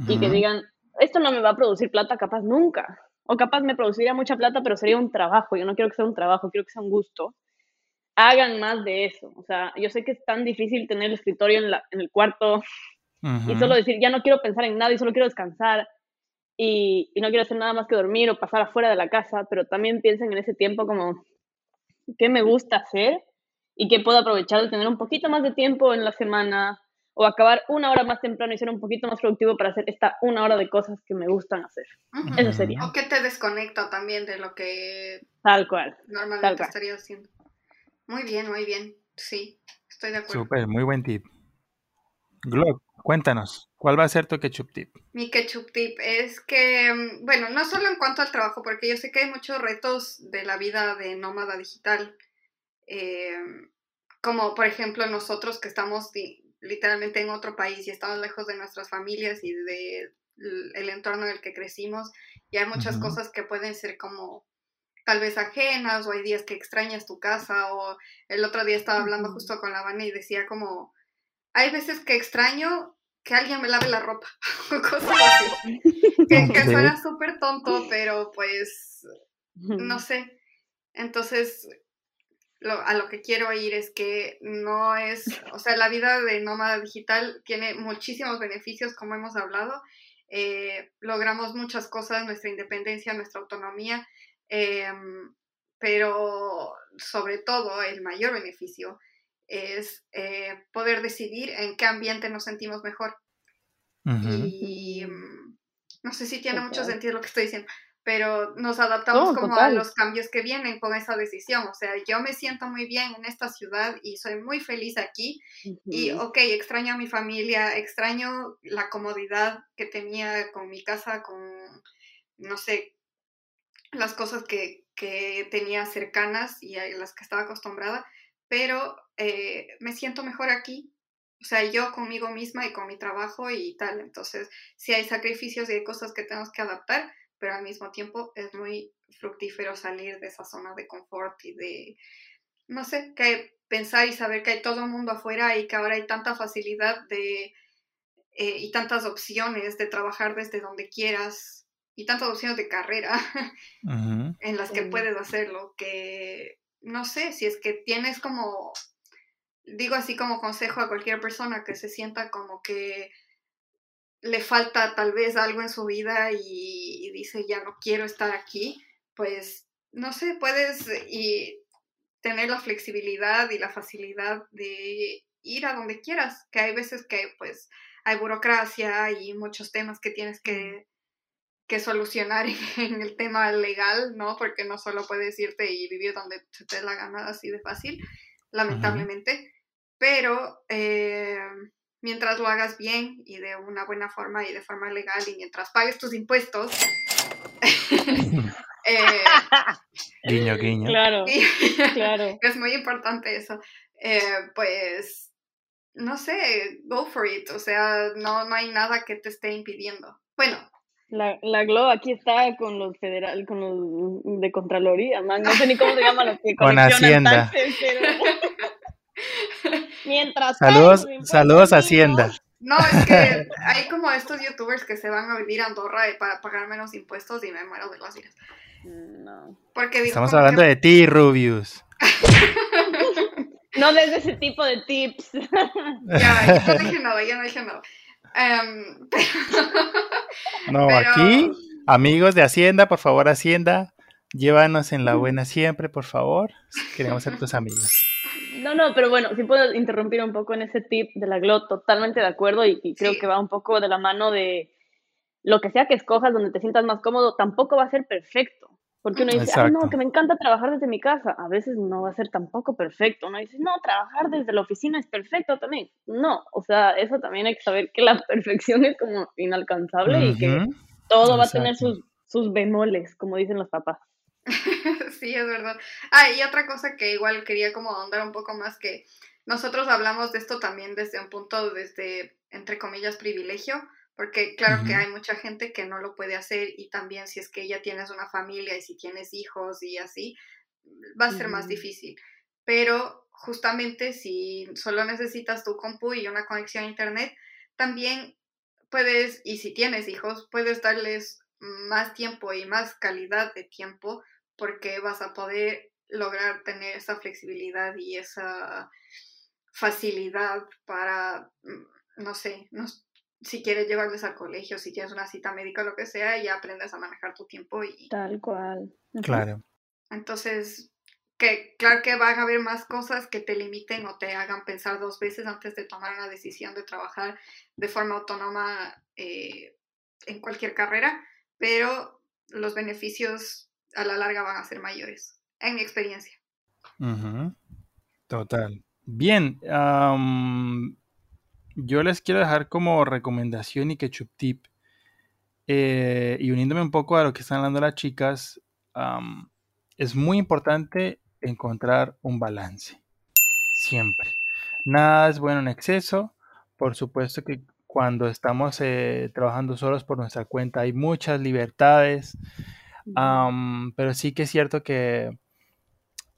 y que digan, esto no me va a producir plata capaz nunca. O capaz me produciría mucha plata, pero sería un trabajo. Yo no quiero que sea un trabajo, quiero que sea un gusto. Hagan más de eso. O sea, yo sé que es tan difícil tener el escritorio en, la, en el cuarto y solo decir, ya no quiero pensar en nada y solo quiero descansar. y, y no quiero hacer nada más que dormir o pasar afuera de la casa, pero también piensen en ese tiempo como qué me gusta hacer y qué puedo aprovechar de tener un poquito más de tiempo en la semana o acabar una hora más temprano y ser un poquito más productivo para hacer esta una hora de cosas que me gustan hacer. Eso sería. O que te desconecta también de lo que Tal cual. normalmente Tal cual. estarías haciendo. Muy bien, muy bien. Sí, estoy de acuerdo. Súper, muy buen tip. Glock, cuéntanos, ¿cuál va a ser tu ketchup tip? Mi ketchup tip es que, mm, bueno, no solo en cuanto al trabajo, porque yo sé que hay muchos retos de la vida de nómada digital, eh, como por ejemplo nosotros que estamos di- literalmente en otro país y estamos lejos de nuestras familias y de el entorno en el que crecimos, y hay muchas cosas que pueden ser como tal vez ajenas, o hay días que extrañas tu casa, o el otro día estaba hablando justo con la Vane y decía como, hay veces que extraño que alguien me lave la ropa, o cosas así. Que, que suena súper tonto, pero pues no sé. Entonces, lo- a lo que quiero ir es que no es, o sea, la vida de nómada digital tiene muchísimos beneficios, como hemos hablado. Eh, logramos muchas cosas, nuestra independencia, nuestra autonomía, em, pero sobre todo el mayor beneficio es eh, poder decidir en qué ambiente nos sentimos mejor. Y mm, no sé si tiene mucho sentido lo que estoy diciendo, pero nos adaptamos No, como a total. los cambios que vienen con esa decisión. O sea, yo me siento muy bien en esta ciudad y soy muy feliz aquí. Y, Ujú. ok, extraño a mi familia, extraño la comodidad que tenía con mi casa, con, no sé, las cosas que, que tenía cercanas y a las que estaba acostumbrada, pero eh, me siento mejor aquí. O sea, yo conmigo misma y con mi trabajo y tal. Entonces, sí hay sacrificios y hay cosas que tenemos que adaptar, pero al mismo tiempo es muy fructífero salir de esa zona de confort y de, no sé, que pensar y saber que hay todo el mundo afuera y que ahora hay tanta facilidad de eh, y tantas opciones de trabajar desde donde quieras y tantas opciones de carrera en las que puedes hacerlo, que no sé, si es que tienes como, digo así como consejo a cualquier persona que se sienta como que le falta tal vez algo en su vida y, y dice ya no quiero estar aquí, pues no sé, puedes y tener la flexibilidad y la facilidad de ir a donde quieras, que hay veces que pues hay burocracia y muchos temas que tienes que, que solucionar en el tema legal, ¿no? Porque no solo puedes irte y vivir donde se te dé la gana así de fácil, lamentablemente, pero eh, mientras lo hagas bien y de una buena forma y de forma legal y mientras pagues tus impuestos, eh, Guiño, guiño. Claro, y- claro. es muy importante eso, eh, pues, no sé, go for it, o sea, no, no hay nada que te esté impidiendo. Bueno, La, la Glo aquí está con los federal, con los de Contraloría, man. No sé ni cómo se llaman los que Con Hacienda. taxes, pero... Mientras Saludos, saludos Hacienda. no, es que hay como estos youtubers que se van a vivir a Andorra eh, para pagar menos impuestos y me muero de las iras. No. Porque Estamos hablando que- de ti, Rubius. No des ese tipo de tips. Ya, yo no dije nada, yo no dije nada. Em, No, Pero- aquí, amigos de Hacienda, por favor, Hacienda, llévanos en la buena siempre, por favor. Queremos ser tus amigos. No, no, pero bueno, si puedo interrumpir un poco en ese tip de la GLO, totalmente de acuerdo y, y creo Sí. que va un poco de la mano de lo que sea que escojas donde te sientas más cómodo, tampoco va a ser perfecto. Porque uno dice, ay, no, Exacto. que me encanta trabajar desde mi casa. A veces no va a ser tampoco perfecto. Uno dice, no, trabajar desde la oficina es perfecto también. No, o sea, eso también hay que saber que la perfección es como inalcanzable y que todo va a tener Exacto. sus, sus bemoles, como dicen los papás. sí, es verdad. Ah, y otra cosa que igual quería como ahondar un poco más, que nosotros hablamos de esto también desde un punto, desde, entre comillas, privilegio, porque claro que hay mucha gente que no lo puede hacer y también si es que ya tienes una familia y si tienes hijos y así, va a ser más difícil. Pero justamente si solo necesitas tu compu y una conexión a internet, también puedes, y si tienes hijos, puedes darles más tiempo y más calidad de tiempo porque vas a poder lograr tener esa flexibilidad y esa facilidad para, mm, no sé, no, si quieres llevarles al colegio, si tienes una cita médica o lo que sea, ya aprendes a manejar tu tiempo y... Tal cual. Claro. Entonces, que claro que van a haber más cosas que te limiten o te hagan pensar dos veces antes de tomar una decisión de trabajar de forma autónoma eh, en cualquier carrera, pero los beneficios a la larga van a ser mayores, en mi experiencia. Total. Bien, yo les quiero dejar como recomendación y ketchup tip. Eh, y uniéndome un poco a lo que están hablando las chicas, es muy importante encontrar un balance. Siempre. Nada es bueno en exceso. Por supuesto que cuando estamos eh, trabajando solos por nuestra cuenta hay muchas libertades. Pero sí que es cierto que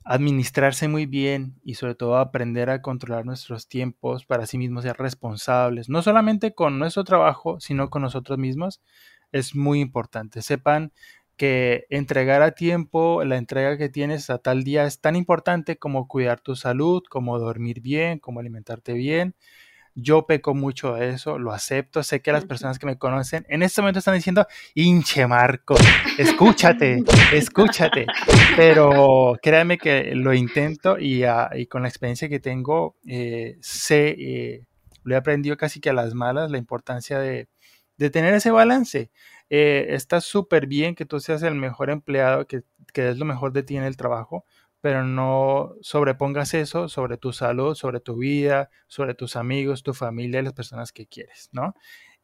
administrarse muy bien y sobre todo aprender a controlar nuestros tiempos para sí mismos ser responsables, no solamente con nuestro trabajo, sino con nosotros mismos, es muy importante. Sepan que entregar a tiempo la entrega que tienes a tal día es tan importante como cuidar tu salud, como dormir bien, como alimentarte bien yo peco mucho de eso, lo acepto. Sé que las personas que me conocen en este momento están diciendo, hinche Marco, escúchate, escúchate. Pero créanme que lo intento y, ah, con la experiencia que tengo, eh, sé, eh, lo he aprendido casi que a las malas, la importancia de, tener ese balance. Eh, está súper bien que tú seas el mejor empleado, que, que es lo mejor de ti en el trabajo, pero no sobrepongas eso sobre tu salud, sobre tu vida, sobre tus amigos, tu familia y las personas que quieres, ¿no?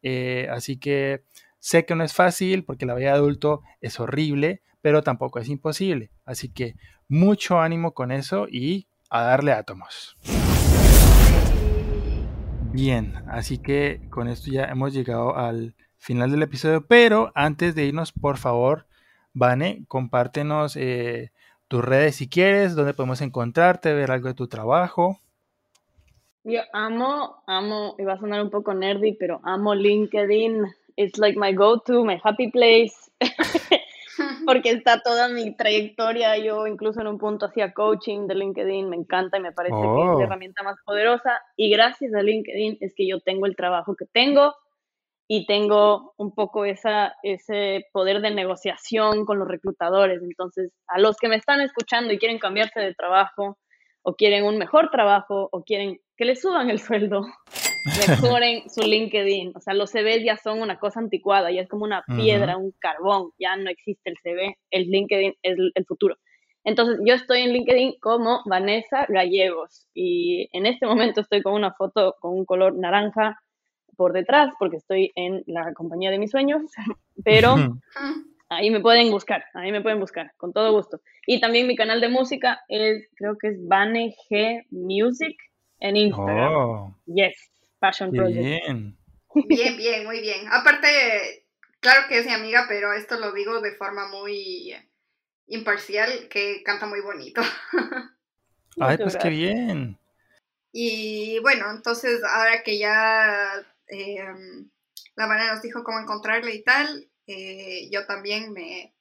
Eh, así que sé que no es fácil porque la vida de adulto es horrible, pero tampoco es imposible. Así que mucho ánimo con eso y a darle átomos. Bien, así que con esto ya hemos llegado al final del episodio, pero antes de irnos, por favor, Vane, compártenos eh, tus redes si quieres, dónde podemos encontrarte, ver algo de tu trabajo. Yo amo, amo, y va a sonar un poco nerdy, pero amo LinkedIn. It's like my go-to, my happy place. Porque está toda mi trayectoria. Yo incluso en un punto hacía coaching de LinkedIn, me encanta y me parece que es la oh. herramienta más poderosa. Y gracias a LinkedIn es que yo tengo el trabajo que tengo y tengo un poco esa, ese poder de negociación con los reclutadores. Entonces, a los que me están escuchando y quieren cambiarse de trabajo, o quieren un mejor trabajo, o quieren que les suban el sueldo, mejoren su LinkedIn. O sea, los CVs ya son una cosa anticuada, ya es como una piedra, un carbón, ya no existe el CV, el LinkedIn es el futuro. Entonces, yo estoy en LinkedIn como Vanessa Gallegos y en este momento estoy con una foto con un color naranja por detrás porque estoy en la compañía de mis sueños, pero ahí me pueden buscar, ahí me pueden buscar, con todo gusto. Y también mi canal de música es, creo que es Vane G Music en Instagram. Oh. yes, Passion Project. Bien. bien, bien, muy bien. Aparte, claro que es mi amiga, pero esto lo digo de forma muy imparcial, que canta muy bonito. Ay, pues qué bien. Y bueno, entonces ahora que ya Em, la manera nos dijo cómo encontrarle y tal, eh, yo también me,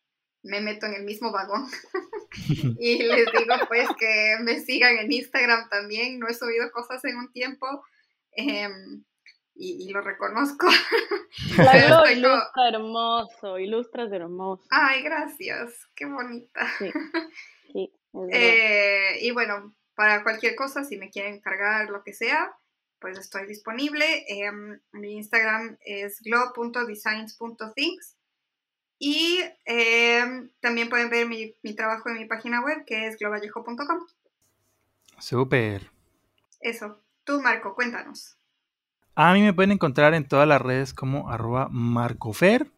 me, meto en el mismo vagón y les digo pues que me sigan en Instagram también, no he subido cosas en un tiempo em, y, lo reconozco. Claro, ilustra hermoso, ilustras hermoso. Ay, gracias, qué bonita. Eh, y bueno, para cualquier cosa, si me quieren cargar lo que sea, pues estoy disponible. Em, mi Instagram es glow.designs.things y em, también pueden ver mi, trabajo en mi página web que es globallejo.com. Súper. Eso. Tú, Marco, cuéntanos. A mí me pueden encontrar en todas las redes como arroba marcofer,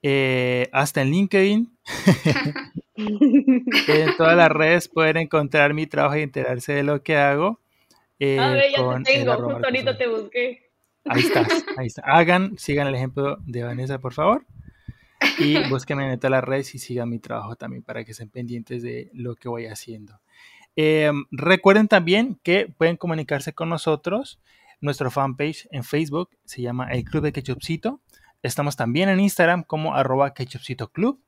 eh, hasta en LinkedIn. en todas las redes pueden encontrar mi trabajo y enterarse de lo que hago. Eh, a ver, ya te tengo, justo ahorita te busqué. Ahí estás, ahí está. Hagan, sigan el ejemplo de Vanessa, por favor. Y búsquenme en todas las redes y sigan mi trabajo también para que estén pendientes de lo que voy haciendo. Eh, recuerden también que pueden comunicarse con nosotros. Nuestro fanpage en Facebook se llama El Club de Ketchupcito. Estamos también en Instagram como arroba Ketchupcito Club.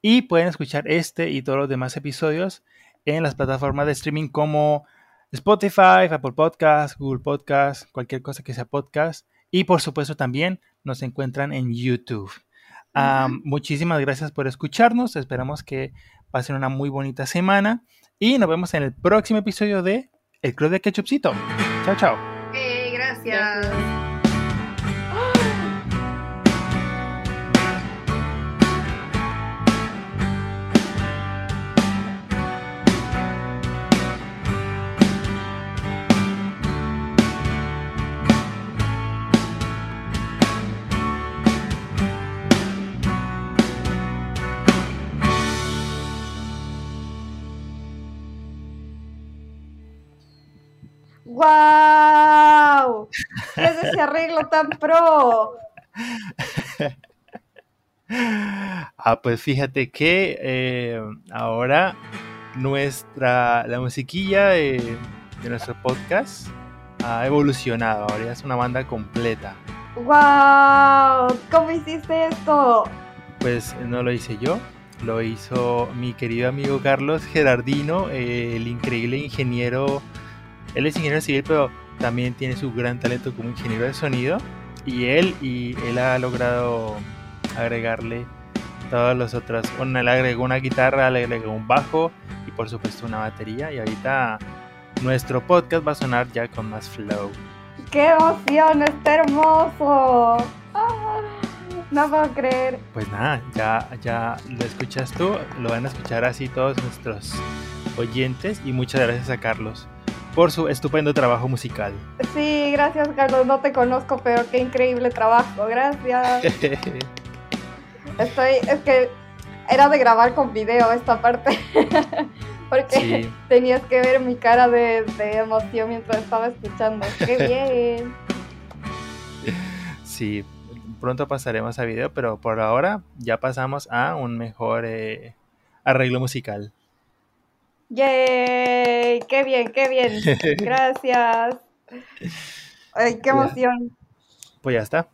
Y pueden escuchar este y todos los demás episodios en las plataformas de streaming como Spotify, Apple Podcast, Google Podcast, cualquier cosa que sea podcast. Y por supuesto también nos encuentran en YouTube. muchísimas gracias por escucharnos. Esperamos que pasen una muy bonita semana. Y nos vemos en el próximo episodio de El Club de Ketchupcito. Chao, chao. gracias. ¡Wow! ¿Qué es ese arreglo tan pro? Ah, pues fíjate que eh, ahora nuestra, la musiquilla de, nuestro podcast ha evolucionado, ahora ya es una banda completa. ¡Wow! ¿Cómo hiciste esto? Pues no lo hice yo, lo hizo mi querido amigo Carlos Gerardino, el increíble ingeniero él es ingeniero civil, pero también tiene su gran talento como ingeniero de sonido. Y él, y él ha logrado agregarle todas las otras. Bueno, él agregó una guitarra, le agregó un bajo y por supuesto una batería. Y ahorita nuestro podcast va a sonar ya con más flow. ¡Qué emoción! ¡Está hermoso! Ah, no puedo creer. Pues nada, ya, ya lo escuchas tú, lo van a escuchar así todos nuestros oyentes y muchas gracias a Carlos por su estupendo trabajo musical. Sí, gracias Carlos, no te conozco, pero qué increíble trabajo, gracias. Estoy, es que era de grabar con video esta parte, porque tenías que ver mi cara de, emoción mientras estaba escuchando. ¡Qué bien! Sí, pronto pasaremos a video, pero por ahora ya pasamos a un mejor eh, arreglo musical. ¡Yay! ¡Qué bien, qué bien! Gracias. Ay, qué emoción. Pues ya está.